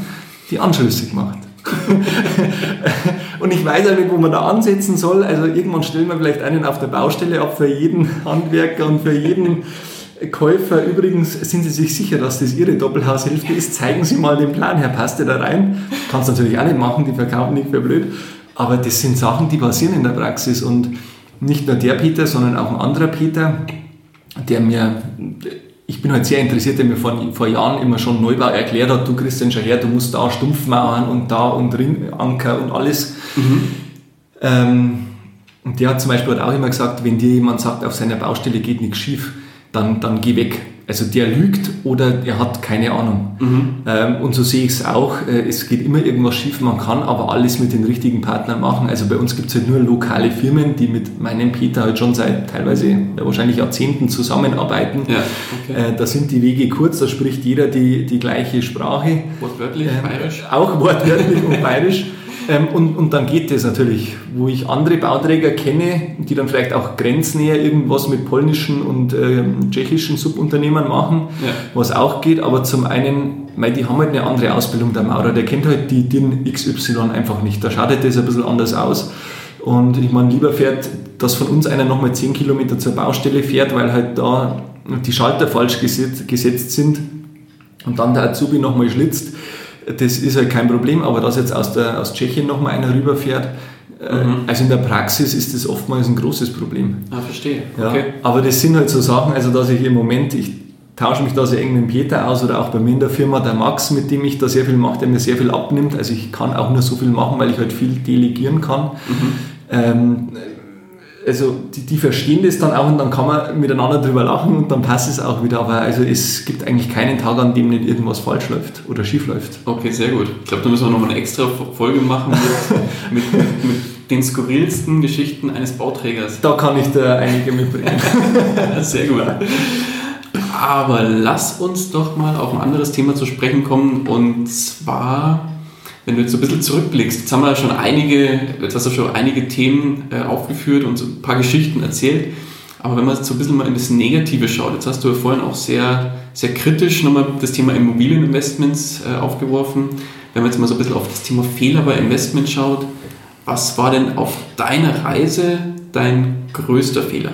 die Anschlüsse gemacht. *laughs* und ich weiß auch nicht, wo man da ansetzen soll. Also irgendwann stellen wir vielleicht einen auf der Baustelle ab für jeden Handwerker und für jeden Käufer. Übrigens sind Sie sich sicher, dass das Ihre Doppelhaushälfte ist. Zeigen Sie mal den Plan, Herr, passt der da rein? Kannst natürlich auch nicht machen, die verkaufen nicht für blöd. Aber das sind Sachen, die passieren in der Praxis und nicht nur der Peter, sondern auch ein anderer Peter der mir, ich bin halt sehr interessiert, der mir vor, vor Jahren immer schon Neubau erklärt hat, du Christian, schau her, du musst da Stumpfmauern und da und Ringanker und alles. Mhm. Ähm, und der hat zum Beispiel auch immer gesagt, wenn dir jemand sagt, auf seiner Baustelle geht nichts schief, dann, dann geh weg. Also der lügt oder er hat keine Ahnung. Mhm. Ähm, und so sehe ich es auch. Äh, es geht immer irgendwas schief, man kann aber alles mit den richtigen Partnern machen. Also bei uns gibt es halt nur lokale Firmen, die mit meinem Peter halt schon seit teilweise wahrscheinlich Jahrzehnten zusammenarbeiten. Ja, okay. äh, da sind die Wege kurz, da spricht jeder die, die gleiche Sprache.
Wortwörtlich, äh, bayerisch.
Auch wortwörtlich und bayerisch. *laughs* Ähm, und, und dann geht das natürlich, wo ich andere Bauträger kenne, die dann vielleicht auch grenznäher irgendwas mit polnischen und ähm, tschechischen Subunternehmern machen, ja. was auch geht, aber zum einen, weil die haben halt eine andere Ausbildung, der Maurer, der kennt halt die DIN XY einfach nicht, da schaut das ein bisschen anders aus. Und ich meine, lieber fährt, dass von uns einer nochmal 10 Kilometer zur Baustelle fährt, weil halt da die Schalter falsch gesetzt sind und dann der Azubi nochmal schlitzt, das ist halt kein Problem, aber dass jetzt aus, der, aus Tschechien nochmal einer rüberfährt, äh, mhm. also in der Praxis ist das oftmals ein großes Problem.
Ah, verstehe.
Ja, okay. Aber das sind halt so Sachen, also dass ich im Moment, ich tausche mich da sehr eng mit Peter aus oder auch bei mir in der Firma, der Max, mit dem ich da sehr viel mache, der mir sehr viel abnimmt. Also ich kann auch nur so viel machen, weil ich halt viel delegieren kann. Mhm. Ähm, also die, die, verstehen das dann auch und dann kann man miteinander drüber lachen und dann passt es auch wieder. Aber also es gibt eigentlich keinen Tag, an dem nicht irgendwas falsch läuft oder schief läuft.
Okay, sehr gut. Ich glaube, da müssen wir nochmal eine extra Folge machen *laughs* mit, mit, mit, den skurrilsten Geschichten eines Bauträgers.
Da kann ich da einige mitbringen. *laughs*
sehr gut. Aber lass uns doch mal auf ein anderes Thema zu sprechen kommen und zwar wenn du jetzt so ein bisschen zurückblickst, jetzt haben wir schon einige, jetzt hast du schon einige Themen äh, aufgeführt und so ein paar Geschichten erzählt, aber wenn man jetzt so ein bisschen mal in das Negative schaut, jetzt hast du ja vorhin auch sehr, sehr kritisch nochmal das Thema Immobilieninvestments äh, aufgeworfen. Wenn man jetzt mal so ein bisschen auf das Thema Fehler bei Investment schaut, was war denn auf deiner Reise dein größter Fehler?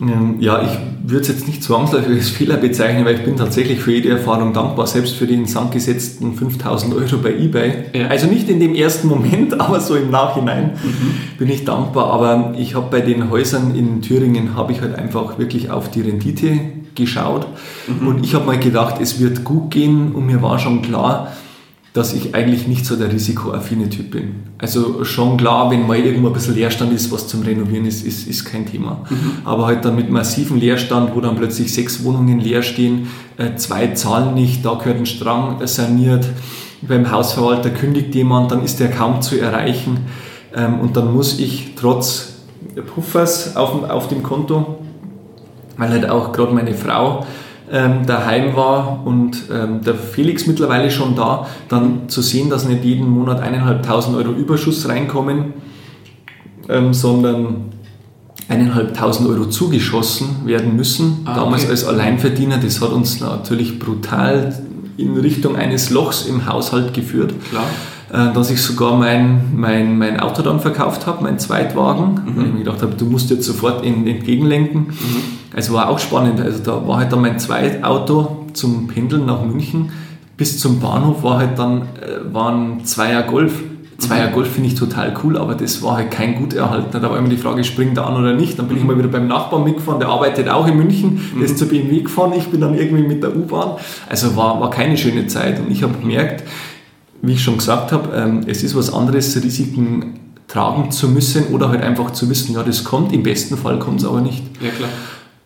Ähm, ja, ich würde es jetzt nicht zwangsläufig als Fehler bezeichnen, weil ich bin tatsächlich für jede Erfahrung dankbar, selbst für die in Sand gesetzten 5000 Euro bei eBay. Ja. Also nicht in dem ersten Moment, *laughs* aber so im Nachhinein mhm. bin ich dankbar. Aber ich habe bei den Häusern in Thüringen, habe ich halt einfach wirklich auf die Rendite geschaut. Mhm. Und ich habe mal gedacht, es wird gut gehen und mir war schon klar, dass ich eigentlich nicht so der risikoaffine Typ bin. Also schon klar, wenn mal irgendwo ein bisschen Leerstand ist, was zum Renovieren ist, ist, ist kein Thema. Mhm. Aber halt dann mit massivem Leerstand, wo dann plötzlich sechs Wohnungen leer stehen, äh, zwei zahlen nicht, da gehört ein Strang saniert, beim Hausverwalter kündigt jemand, dann ist der kaum zu erreichen ähm, und dann muss ich trotz Puffers auf, auf dem Konto, weil halt auch gerade meine Frau ähm, daheim war und ähm, der Felix mittlerweile schon da, dann zu sehen, dass nicht jeden Monat eineinhalbtausend Euro Überschuss reinkommen, ähm, sondern eineinhalbtausend Euro zugeschossen werden müssen. Ah, Damals okay. als Alleinverdiener, das hat uns natürlich brutal in Richtung eines Lochs im Haushalt geführt. Klar. Äh, dass ich sogar mein, mein, mein Auto dann verkauft habe, mein Zweitwagen. Mhm. Weil ich mir gedacht habe, du musst jetzt sofort in, entgegenlenken. Mhm. Also war auch spannend. Also da war halt dann mein Zweitauto zum Pendeln nach München. Bis zum Bahnhof war halt dann, äh, waren Zweier Golf. Zweier mhm. Golf finde ich total cool, aber das war halt kein gut erhaltener. Da war immer die Frage, springt er an oder nicht. Dann bin ich mal wieder beim Nachbarn mitgefahren, der arbeitet auch in München, der ist zur BMW gefahren, ich bin dann irgendwie mit der U-Bahn. Also war, war keine schöne Zeit und ich habe gemerkt, wie ich schon gesagt habe, ähm, es ist was anderes, Risiken tragen zu müssen oder halt einfach zu wissen, ja, das kommt, im besten Fall kommt es aber nicht. Ja, klar.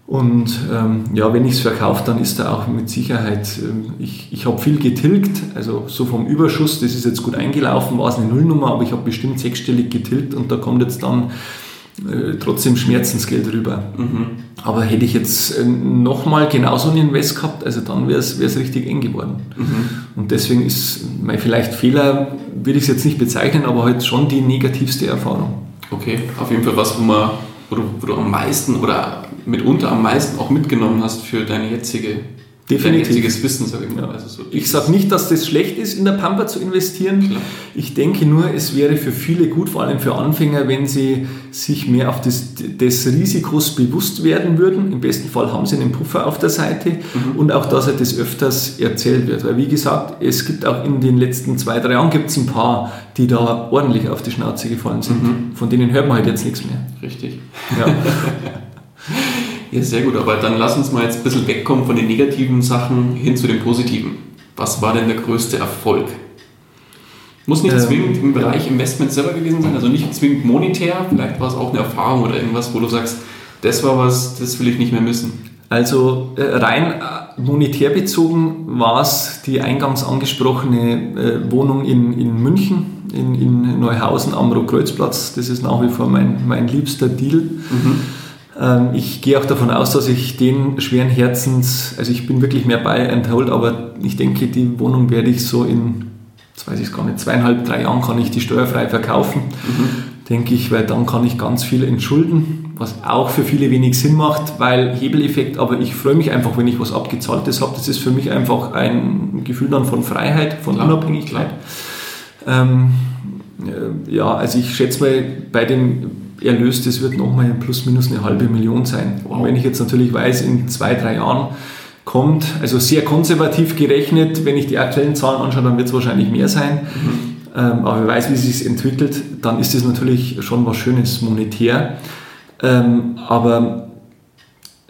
Und ähm, ja, wenn ich es verkaufe, dann ist da auch mit Sicherheit, ähm, ich, ich habe viel getilgt, also so vom Überschuss, das ist jetzt gut eingelaufen, war es eine Nullnummer, aber ich habe bestimmt sechsstellig getilgt und da kommt jetzt dann trotzdem Schmerzensgeld rüber. Mhm. Aber hätte ich jetzt äh, nochmal genauso einen Invest gehabt, also dann wäre es richtig eng geworden. Mhm. Und deswegen ist mein vielleicht Fehler, würde ich es jetzt nicht bezeichnen, aber halt schon die negativste Erfahrung.
Okay, auf jeden Fall was, wo, man, wo, du, wo du am meisten oder mitunter am meisten auch mitgenommen hast für deine jetzige
Definitiv. Wissen, sage ich mal. Also so ich sage nicht, dass das schlecht ist, in der Pampa zu investieren. Klar. Ich denke nur, es wäre für viele gut, vor allem für Anfänger, wenn sie sich mehr auf das, des Risikos bewusst werden würden. Im besten Fall haben sie einen Puffer auf der Seite mhm. und auch, dass er das öfters erzählt wird. Weil, wie gesagt, es gibt auch in den letzten zwei, drei Jahren gibt es ein paar, die da ordentlich auf die Schnauze gefallen sind. Mhm. Von denen hört man halt jetzt nichts mehr.
Richtig. Ja. *laughs* Ja, sehr gut, aber dann lass uns mal jetzt ein bisschen wegkommen von den negativen Sachen hin zu den positiven. Was war denn der größte Erfolg? Muss nicht ähm, zwingend im Bereich Investment selber gewesen sein, also nicht zwingend monetär, vielleicht war es auch eine Erfahrung oder irgendwas, wo du sagst, das war was, das will ich nicht mehr missen.
Also äh, rein äh, monetär bezogen war es die eingangs angesprochene äh, Wohnung in, in München, in, in Neuhausen am Rotkreuzplatz. Das ist nach wie vor mein, mein liebster Deal. Mhm ich gehe auch davon aus, dass ich den schweren Herzens, also ich bin wirklich mehr bei and hold, aber ich denke, die Wohnung werde ich so in, jetzt weiß ich es gar nicht, zweieinhalb, drei Jahren kann ich die steuerfrei verkaufen, mhm. denke ich, weil dann kann ich ganz viel entschulden, was auch für viele wenig Sinn macht, weil Hebeleffekt, aber ich freue mich einfach, wenn ich was Abgezahltes habe. Das ist für mich einfach ein Gefühl dann von Freiheit, von klar, Unabhängigkeit. Klar. Ähm, ja, also ich schätze mal, bei dem Erlös, das wird nochmal plus minus eine halbe Million sein. Wow. Und wenn ich jetzt natürlich weiß, in zwei, drei Jahren kommt, also sehr konservativ gerechnet, wenn ich die aktuellen Zahlen anschaue, dann wird es wahrscheinlich mehr sein. Mhm. Ähm, aber wer weiß, wie es sich entwickelt, dann ist es natürlich schon was Schönes monetär. Ähm, aber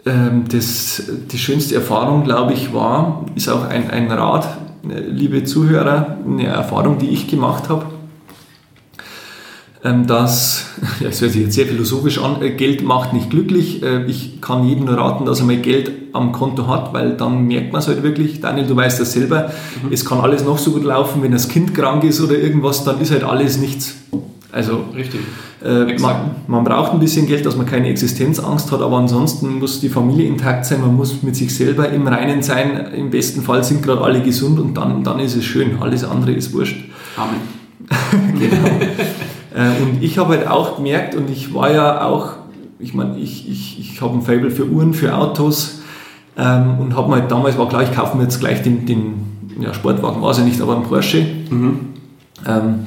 ähm, das, die schönste Erfahrung, glaube ich, war, ist auch ein, ein Rat, äh, liebe Zuhörer, eine Erfahrung, die ich gemacht habe dass, *laughs* ja, es hört sich jetzt sehr philosophisch an, äh, Geld macht nicht glücklich. Äh, ich kann jedem nur raten, dass er mal Geld am Konto hat, weil dann merkt man es halt wirklich. Daniel, du weißt das selber. Mhm. Es kann alles noch so gut laufen, wenn das Kind krank ist oder irgendwas, dann ist halt alles nichts. Also, richtig. Äh, man, man, braucht ein bisschen Geld, dass man keine Existenzangst hat, aber ansonsten muss die Familie intakt sein, man muss mit sich selber im Reinen sein. Im besten Fall sind gerade alle gesund und dann, dann ist es schön. Alles andere ist wurscht. Amen. *laughs* genau. *laughs* Äh, und ich habe halt auch gemerkt, und ich war ja auch, ich meine, ich, ich, ich habe ein Fable für Uhren, für Autos ähm, und habe mir halt damals, war klar, ich kaufe mir jetzt gleich den, den ja, Sportwagen, war es ja nicht, aber einen Porsche. Mhm. Ähm,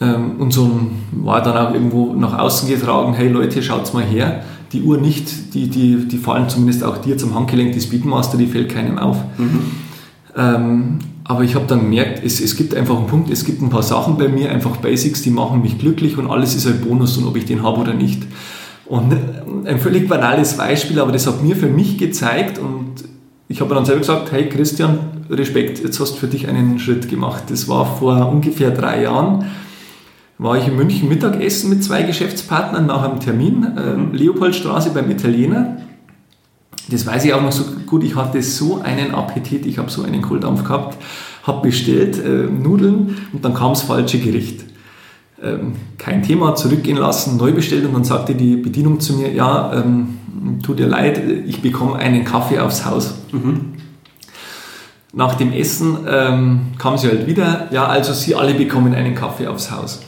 ähm, und so war dann auch irgendwo nach außen getragen, hey Leute, schaut's mal her. Die Uhr nicht, die, die, die fallen zumindest auch dir zum Handgelenk, die Speedmaster, die fällt keinem auf. Mhm. Ähm, aber ich habe dann gemerkt, es, es gibt einfach einen Punkt, es gibt ein paar Sachen bei mir, einfach Basics, die machen mich glücklich und alles ist ein Bonus und ob ich den habe oder nicht. Und ein völlig banales Beispiel, aber das hat mir für mich gezeigt und ich habe dann selber gesagt, hey Christian, Respekt, jetzt hast du für dich einen Schritt gemacht. Das war vor ungefähr drei Jahren, war ich in München Mittagessen mit zwei Geschäftspartnern nach einem Termin, äh, Leopoldstraße beim Italiener das weiß ich auch noch so gut, ich hatte so einen Appetit, ich habe so einen Kohldampf gehabt, habe bestellt äh, Nudeln und dann kam das falsche Gericht. ähm, kein Thema, zurückgehen lassen, neu bestellt und dann sagte die Bedienung zu mir, ja, ähm, tut dir leid, ich bekomme einen Kaffee aufs Haus. Mhm. Nach dem Essen ähm, kam sie halt wieder, ja, also Sie alle bekommen einen Kaffee aufs Haus.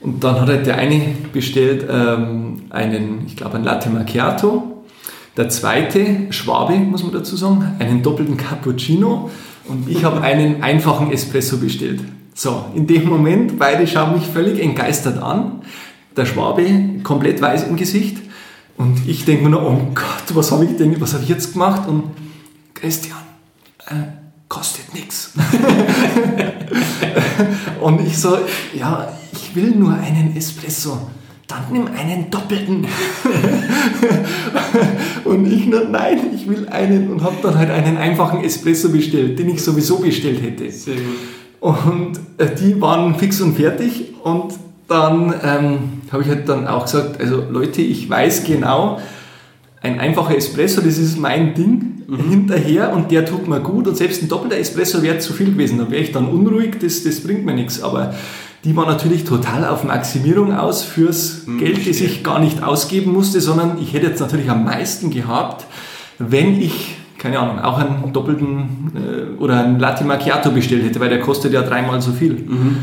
Und dann hat halt der eine bestellt ähm, einen, ich glaube, einen Latte Macchiato. Der zweite, Schwabe, muss man dazu sagen, einen doppelten Cappuccino. Und ich habe einen einfachen Espresso bestellt. So, in dem Moment, beide schauen mich völlig entgeistert an. Der Schwabe komplett weiß im Gesicht. Und ich denke mir nur, oh Gott, was habe ich denn, was habe ich jetzt gemacht? Und Christian, äh, kostet nichts. *laughs* Und ich so, ja, ich will nur einen Espresso. Dann nimm einen doppelten. *laughs* und ich nur, nein, ich will einen und habe dann halt einen einfachen Espresso bestellt, den ich sowieso bestellt hätte. Sehr gut. Und äh, die waren fix und fertig und dann ähm, habe ich halt dann auch gesagt, also Leute, ich weiß genau, ein einfacher Espresso, das ist mein Ding mhm. hinterher und der tut mir gut und selbst ein doppelter Espresso wäre zu viel gewesen, da wäre ich dann unruhig, das, das bringt mir nichts, aber die war natürlich total auf Maximierung aus fürs mhm, Geld, das ich gar nicht ausgeben musste, sondern ich hätte jetzt natürlich am meisten gehabt, wenn ich, keine Ahnung, auch einen doppelten äh, oder einen Latte Macchiato bestellt hätte, weil der kostet ja dreimal so viel. Mhm.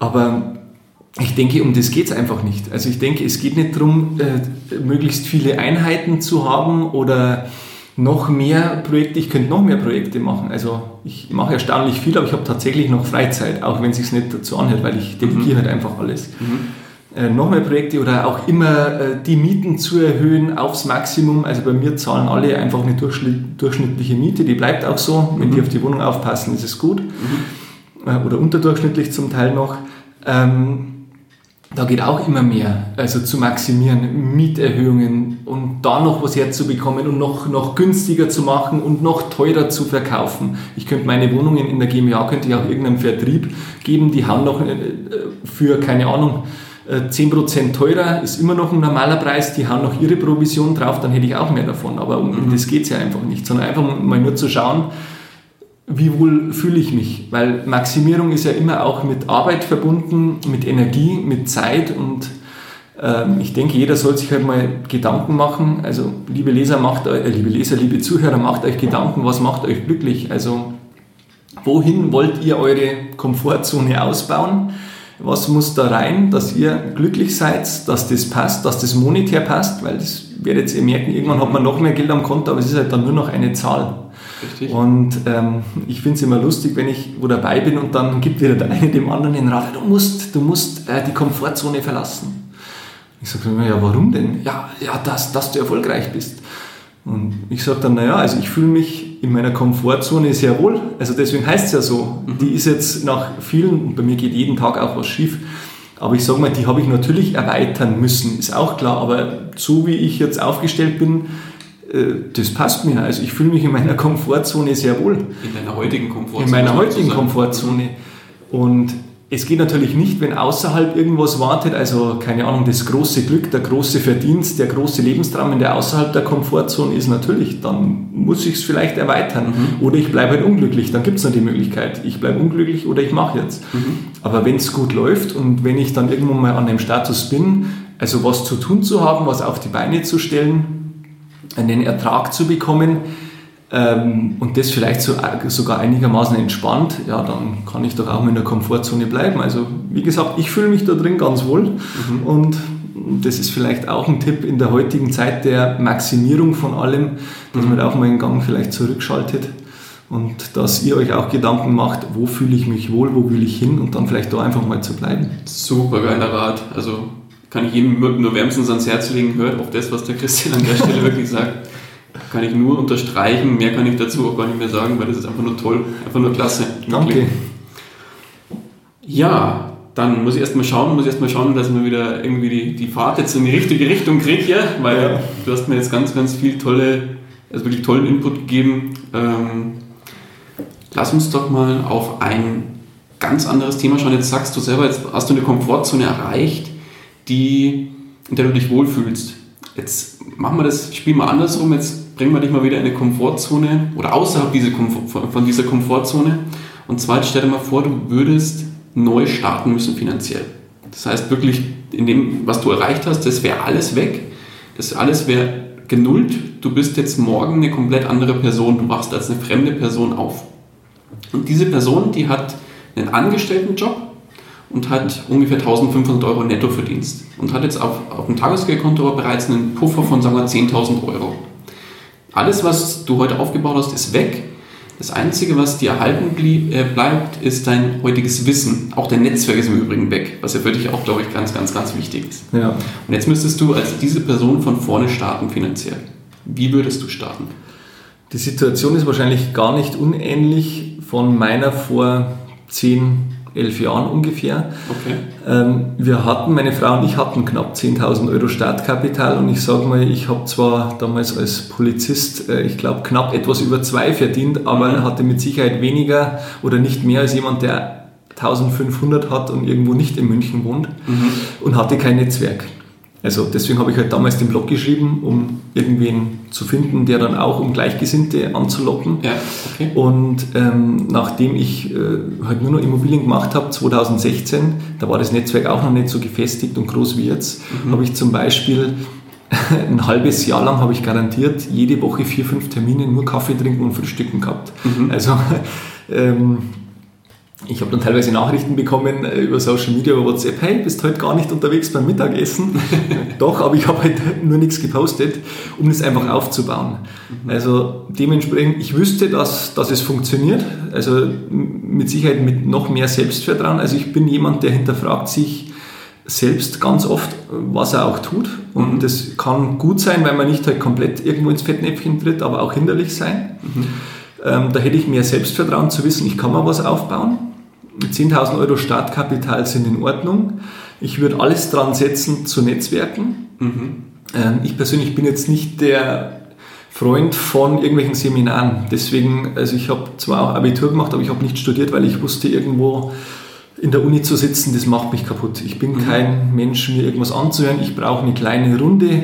Aber ich denke, um das geht es einfach nicht. Also ich denke, es geht nicht darum, äh, möglichst viele Einheiten zu haben oder noch mehr Projekte. Ich könnte noch mehr Projekte machen. Also ich mache erstaunlich viel, aber ich habe tatsächlich noch Freizeit, auch wenn es sich nicht dazu anhört, weil ich delegiere mhm. halt einfach alles. Mhm. Äh, noch mehr Projekte oder auch immer äh, die Mieten zu erhöhen aufs Maximum. Also bei mir zahlen alle einfach eine durchschnittliche Miete, die bleibt auch so. Wenn mhm. die auf die Wohnung aufpassen, ist es gut. Mhm. Äh, oder unterdurchschnittlich zum Teil noch. Ähm, da geht auch immer mehr, also zu maximieren, Mieterhöhungen und da noch was herzubekommen und noch, noch günstiger zu machen und noch teurer zu verkaufen. Ich könnte meine Wohnungen in der GmbH, könnte ich auch irgendeinem Vertrieb geben, die haben noch äh, für, keine Ahnung, 10% äh, teurer, ist immer noch ein normaler Preis, die haben noch ihre Provision drauf, dann hätte ich auch mehr davon. Aber um mhm. das geht es ja einfach nicht, sondern einfach mal nur zu schauen, wie wohl fühle ich mich? Weil Maximierung ist ja immer auch mit Arbeit verbunden, mit Energie, mit Zeit und ähm, ich denke, jeder soll sich halt mal Gedanken machen. Also, liebe Leser, macht, äh, liebe Leser, liebe Zuhörer, macht euch Gedanken, was macht euch glücklich? Also, wohin wollt ihr eure Komfortzone ausbauen? Was muss da rein, dass ihr glücklich seid, dass das passt, dass das monetär passt? Weil das werdet ihr merken, irgendwann hat man noch mehr Geld am Konto, aber es ist halt dann nur noch eine Zahl. Richtig. Und ähm, ich finde es immer lustig, wenn ich wo dabei bin und dann gibt wieder der eine dem anderen den Rat, du musst, du musst äh, die Komfortzone verlassen. Ich sage mir, ja, warum denn? Ja, ja, dass, dass du erfolgreich bist. Und ich sage dann, naja, also ich fühle mich in meiner Komfortzone sehr wohl. Also deswegen heißt es ja so, mhm. die ist jetzt nach vielen, und bei mir geht jeden Tag auch was schief, aber ich sage mal, die habe ich natürlich erweitern müssen, ist auch klar. Aber so wie ich jetzt aufgestellt bin, das passt mir. Also ich fühle mich in meiner Komfortzone sehr wohl.
In deiner heutigen Komfortzone.
In meiner heutigen Komfortzone. Und es geht natürlich nicht, wenn außerhalb irgendwas wartet, also keine Ahnung, das große Glück, der große Verdienst, der große Lebenstraum, wenn der außerhalb der Komfortzone ist, natürlich, dann muss ich es vielleicht erweitern. Mhm. Oder ich bleibe halt unglücklich, dann gibt es noch die Möglichkeit, ich bleibe unglücklich oder ich mache jetzt. Mhm. Aber wenn es gut läuft und wenn ich dann irgendwann mal an dem Status bin, also was zu tun zu haben, was auf die Beine zu stellen, einen Ertrag zu bekommen ähm, und das vielleicht so, sogar einigermaßen entspannt, ja, dann kann ich doch auch in der Komfortzone bleiben. Also wie gesagt, ich fühle mich da drin ganz wohl mhm. und das ist vielleicht auch ein Tipp in der heutigen Zeit der Maximierung von allem, dass mhm. man auch mal einen Gang vielleicht zurückschaltet und dass ihr euch auch Gedanken macht, wo fühle ich mich wohl, wo will ich hin und dann vielleicht da einfach mal zu bleiben.
Super geiler Rat. Also kann ich jedem nur wärmstens ans Herz legen, hört auf das, was der Christian an der Stelle wirklich sagt. Kann ich nur unterstreichen, mehr kann ich dazu auch gar nicht mehr sagen, weil das ist einfach nur toll, einfach nur klasse.
Danke.
Ja, dann muss ich erstmal schauen, muss ich erstmal schauen, dass man wieder irgendwie die, die Fahrt jetzt in die richtige Richtung kriegt, ja? weil ja. du hast mir jetzt ganz, ganz viel tolle, also wirklich tollen Input gegeben. Ähm, lass uns doch mal auf ein ganz anderes Thema schauen. Jetzt sagst du selber, jetzt hast du eine Komfortzone erreicht die, in der du dich wohlfühlst. Jetzt machen wir das Spiel mal andersrum. Jetzt bringen wir dich mal wieder in eine Komfortzone oder außerhalb dieser Komfort, von dieser Komfortzone. Und zwar stell dir mal vor, du würdest neu starten müssen finanziell. Das heißt wirklich, in dem, was du erreicht hast, das wäre alles weg. Das alles wäre genullt. Du bist jetzt morgen eine komplett andere Person. Du wachst als eine fremde Person auf. Und diese Person, die hat einen Angestelltenjob und hat ungefähr 1500 Euro Nettoverdienst und hat jetzt auf, auf dem Tagesgeldkonto bereits einen Puffer von sagen wir 10.000 Euro. Alles, was du heute aufgebaut hast, ist weg. Das Einzige, was dir erhalten äh, bleibt, ist dein heutiges Wissen. Auch dein Netzwerk ist im Übrigen weg, was ja für dich auch, glaube ich, ganz, ganz, ganz wichtig ist. Ja. Und jetzt müsstest du als diese Person von vorne starten finanziell. Wie würdest du starten?
Die Situation ist wahrscheinlich gar nicht unähnlich von meiner vor zehn elf Jahren ungefähr. Okay. Ähm, wir hatten, meine Frau und ich hatten knapp 10.000 Euro Startkapital und ich sage mal, ich habe zwar damals als Polizist, äh, ich glaube, knapp etwas über zwei verdient, aber mhm. hatte mit Sicherheit weniger oder nicht mehr als jemand, der 1500 hat und irgendwo nicht in München wohnt mhm. und hatte kein Netzwerk. Also deswegen habe ich halt damals den Blog geschrieben, um irgendwen zu finden, der dann auch um Gleichgesinnte anzulocken. Ja, okay. Und ähm, nachdem ich äh, halt nur noch Immobilien gemacht habe, 2016, da war das Netzwerk auch noch nicht so gefestigt und groß wie jetzt, mhm. habe ich zum Beispiel *laughs* ein halbes Jahr lang habe ich garantiert jede Woche vier, fünf Termine nur Kaffee trinken und frühstücken gehabt. Mhm. Also *laughs* ähm, ich habe dann teilweise Nachrichten bekommen äh, über Social Media, über WhatsApp, hey, bist heute gar nicht unterwegs beim Mittagessen. *laughs* Doch, aber ich habe halt nur nichts gepostet, um das einfach aufzubauen. Mhm. Also dementsprechend, ich wüsste, dass, dass es funktioniert. Also mit Sicherheit mit noch mehr Selbstvertrauen. Also ich bin jemand, der hinterfragt sich selbst ganz oft, was er auch tut. Und mhm. das kann gut sein, weil man nicht halt komplett irgendwo ins Fettnäpfchen tritt, aber auch hinderlich sein. Mhm. Ähm, da hätte ich mehr Selbstvertrauen zu wissen, ich kann mal was aufbauen. 10.000 Euro Startkapital sind in Ordnung. Ich würde alles dran setzen zu Netzwerken. Mhm. Ähm, ich persönlich bin jetzt nicht der Freund von irgendwelchen Seminaren. Deswegen, also ich habe zwar auch Abitur gemacht, aber ich habe nicht studiert, weil ich wusste, irgendwo in der Uni zu sitzen, das macht mich kaputt. Ich bin mhm. kein Mensch, mir irgendwas anzuhören. Ich brauche eine kleine Runde,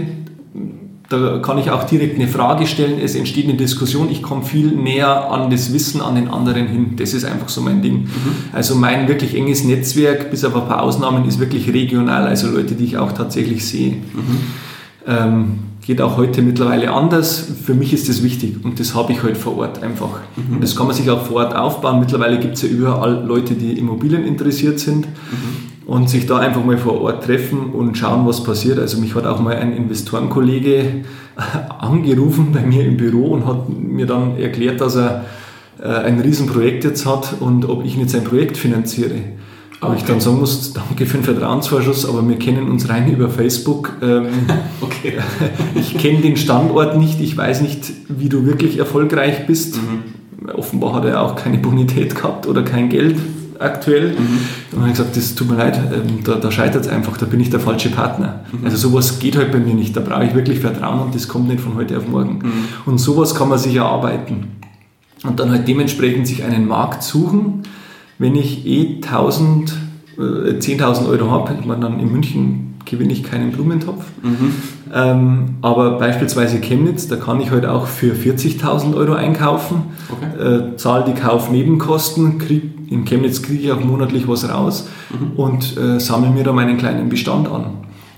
da kann ich auch direkt eine Frage stellen, es entsteht eine Diskussion, ich komme viel näher an das Wissen an den anderen hin. Das ist einfach so mein Ding. Mhm. Also mein wirklich enges Netzwerk, bis auf ein paar Ausnahmen, ist wirklich regional, also Leute, die ich auch tatsächlich sehe. Mhm. Ähm, geht auch heute mittlerweile anders. Für mich ist das wichtig und das habe ich heute vor Ort einfach. Mhm. Das kann man sich auch vor Ort aufbauen. Mittlerweile gibt es ja überall Leute, die Immobilien interessiert sind. Mhm und sich da einfach mal vor Ort treffen und schauen, was passiert. Also mich hat auch mal ein Investorenkollege *laughs* angerufen bei mir im Büro und hat mir dann erklärt, dass er äh, ein Riesenprojekt jetzt hat und ob ich nicht sein Projekt finanziere. Okay. Aber ich dann sagen muss, danke für den Vertrauensvorschuss, aber wir kennen uns rein über Facebook. Ähm, *laughs* okay. *laughs* Ich kenne den Standort nicht, ich weiß nicht, wie du wirklich erfolgreich bist. Mhm. Offenbar hat er auch keine Bonität gehabt oder kein Geld aktuell. Mhm. Und dann habe ich gesagt, das tut mir leid, ähm, da, da scheitert es einfach, da bin ich der falsche Partner. Mhm. Also sowas geht halt bei mir nicht, da brauche ich wirklich Vertrauen und das kommt nicht von heute auf morgen. Mhm. Und sowas kann man sich erarbeiten. Und dann halt dementsprechend sich einen Markt suchen. Wenn ich eh 1000, äh, 10.000 Euro habe, ich meine dann in München gewinne ich keinen Blumentopf. Mhm. Ähm, aber beispielsweise Chemnitz, da kann ich heute halt auch für 40.000 Euro einkaufen, okay. äh, zahle die Kaufnebenkosten, krieg, in Chemnitz kriege ich auch monatlich was raus mhm. und äh, sammle mir da meinen kleinen Bestand an.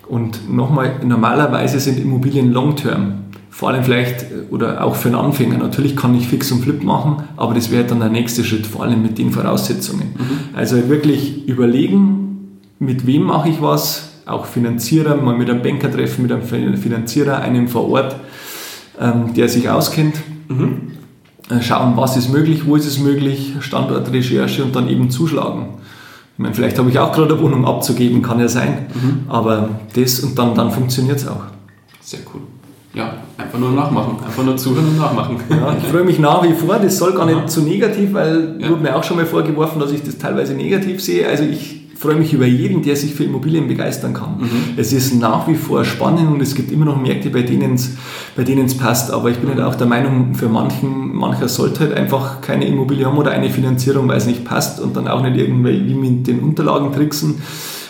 Und nochmal, normalerweise sind Immobilien Long-Term. Vor allem vielleicht, äh, oder auch für einen Anfänger. Natürlich kann ich Fix und Flip machen, aber das wäre dann der nächste Schritt, vor allem mit den Voraussetzungen. Mhm. Also wirklich überlegen, mit wem mache ich was, auch Finanzierer, mal mit einem Banker treffen, mit einem Finanzierer, einem vor Ort, ähm, der sich auskennt. Mhm. Äh, schauen, was ist möglich, wo ist es möglich, Standortrecherche und dann eben zuschlagen. Ich meine, vielleicht habe ich auch gerade eine Wohnung abzugeben, kann ja sein, mhm. aber das und dann, dann funktioniert es auch.
Sehr cool. Ja, einfach nur nachmachen, einfach nur zuhören und nachmachen.
Ja, ich freue mich nach wie vor, das soll gar nicht zu negativ, weil ja. wurde mir auch schon mal vorgeworfen, dass ich das teilweise negativ sehe. Also ich freue mich über jeden, der sich für Immobilien begeistern kann. Mhm. Es ist nach wie vor spannend und es gibt immer noch Märkte, bei denen es bei passt. Aber ich bin halt auch der Meinung, für manchen, mancher sollte halt einfach keine Immobilie haben oder eine Finanzierung, weil es nicht passt und dann auch nicht irgendwie mit den Unterlagen tricksen.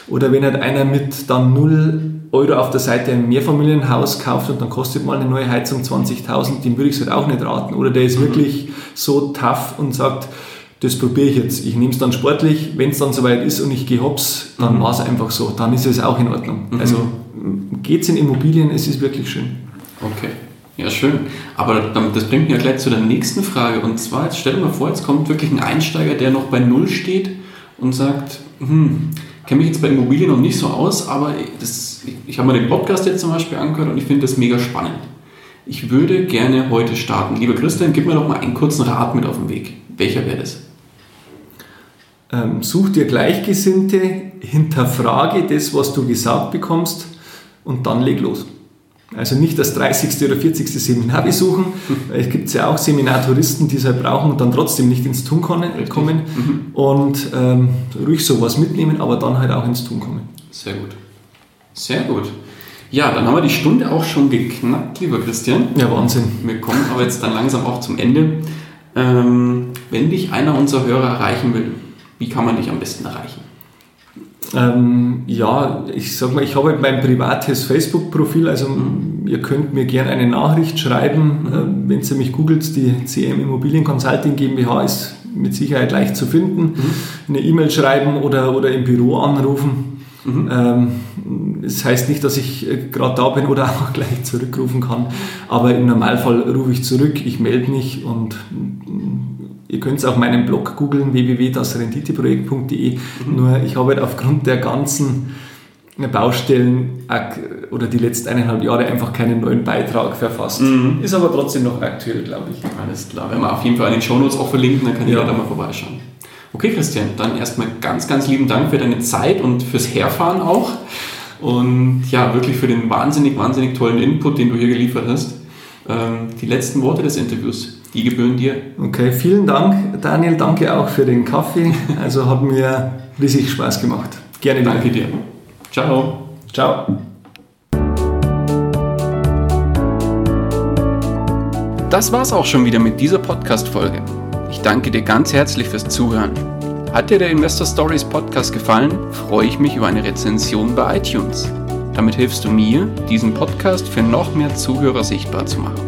Oder wenn halt einer mit dann 0 Euro auf der Seite ein Mehrfamilienhaus kauft und dann kostet mal eine neue Heizung 20.000, dem würde ich es halt auch nicht raten. Oder der ist mhm. wirklich so tough und sagt, das probiere ich jetzt. Ich nehme es dann sportlich, wenn es dann soweit ist und ich gehe hops, dann mhm. war es einfach so. Dann ist es auch in Ordnung. Mhm. Also geht es in Immobilien, es ist wirklich schön.
Okay. Ja, schön. Aber das bringt mich ja gleich zu der nächsten Frage. Und zwar, jetzt stell dir mal vor, jetzt kommt wirklich ein Einsteiger, der noch bei Null steht und sagt, hm, kenne mich jetzt bei Immobilien noch nicht so aus, aber das, ich, ich habe mir den Podcast jetzt zum Beispiel angehört und ich finde das mega spannend. Ich würde gerne heute starten. Lieber Christian, gib mir doch mal einen kurzen Rat mit auf den Weg. Welcher wäre das?
Ähm, such dir Gleichgesinnte, hinterfrage das, was du gesagt bekommst und dann leg los. Also nicht das 30. oder 40. Seminar besuchen. *laughs* Es gibt ja auch Seminartouristen, die es halt brauchen und dann trotzdem nicht ins Tun kommen. Mhm. Und ähm, ruhig sowas mitnehmen, aber dann halt auch ins Tun kommen.
Sehr gut. Sehr gut. Ja, dann haben wir die Stunde auch schon geknackt, lieber Christian.
Ja, Wahnsinn.
Wir kommen aber jetzt dann langsam auch zum Ende. Ähm, wenn dich einer unserer Hörer erreichen will, wie kann man dich am besten erreichen?
Ähm, ja, ich sag mal, ich habe halt mein privates Facebook-Profil, also mhm. ihr könnt mir gerne eine Nachricht schreiben, mhm. äh, wenn ihr mich googelt, die CM Immobilien Consulting GmbH ist mit Sicherheit leicht zu finden. Mhm. Eine E-Mail schreiben oder, oder im Büro anrufen. Mhm. Ähm, das heißt nicht, dass ich äh, gerade da bin oder *laughs* auch gleich zurückrufen kann, aber im Normalfall rufe ich zurück, ich melde mich und Ihr könnt auch meinen Blog googeln, www.dasrenditeprojekt.de. Mhm. Nur ich habe halt aufgrund der ganzen Baustellen oder die letzten eineinhalb Jahre einfach keinen neuen Beitrag verfasst. Mhm. Ist aber trotzdem noch aktuell, glaube ich.
Alles klar. Wenn wir auf jeden Fall an den Shownotes auch verlinken, dann kann ja. jeder da mal vorbeischauen. Okay, Christian, dann erstmal ganz, ganz lieben Dank für deine Zeit und fürs Herfahren auch. Und ja, wirklich für den wahnsinnig, wahnsinnig tollen Input, den du hier geliefert hast. Ähm, die letzten Worte des Interviews. Die gebühren dir.
Okay, vielen Dank, Daniel. Danke auch für den Kaffee. Also hat mir riesig Spaß gemacht.
Gerne danke dir. Ciao.
Ciao.
Das war's auch schon wieder mit dieser Podcast-Folge. Ich danke dir ganz herzlich fürs Zuhören. Hat dir der Investor Stories Podcast gefallen, freue ich mich über eine Rezension bei iTunes. Damit hilfst du mir, diesen Podcast für noch mehr Zuhörer sichtbar zu machen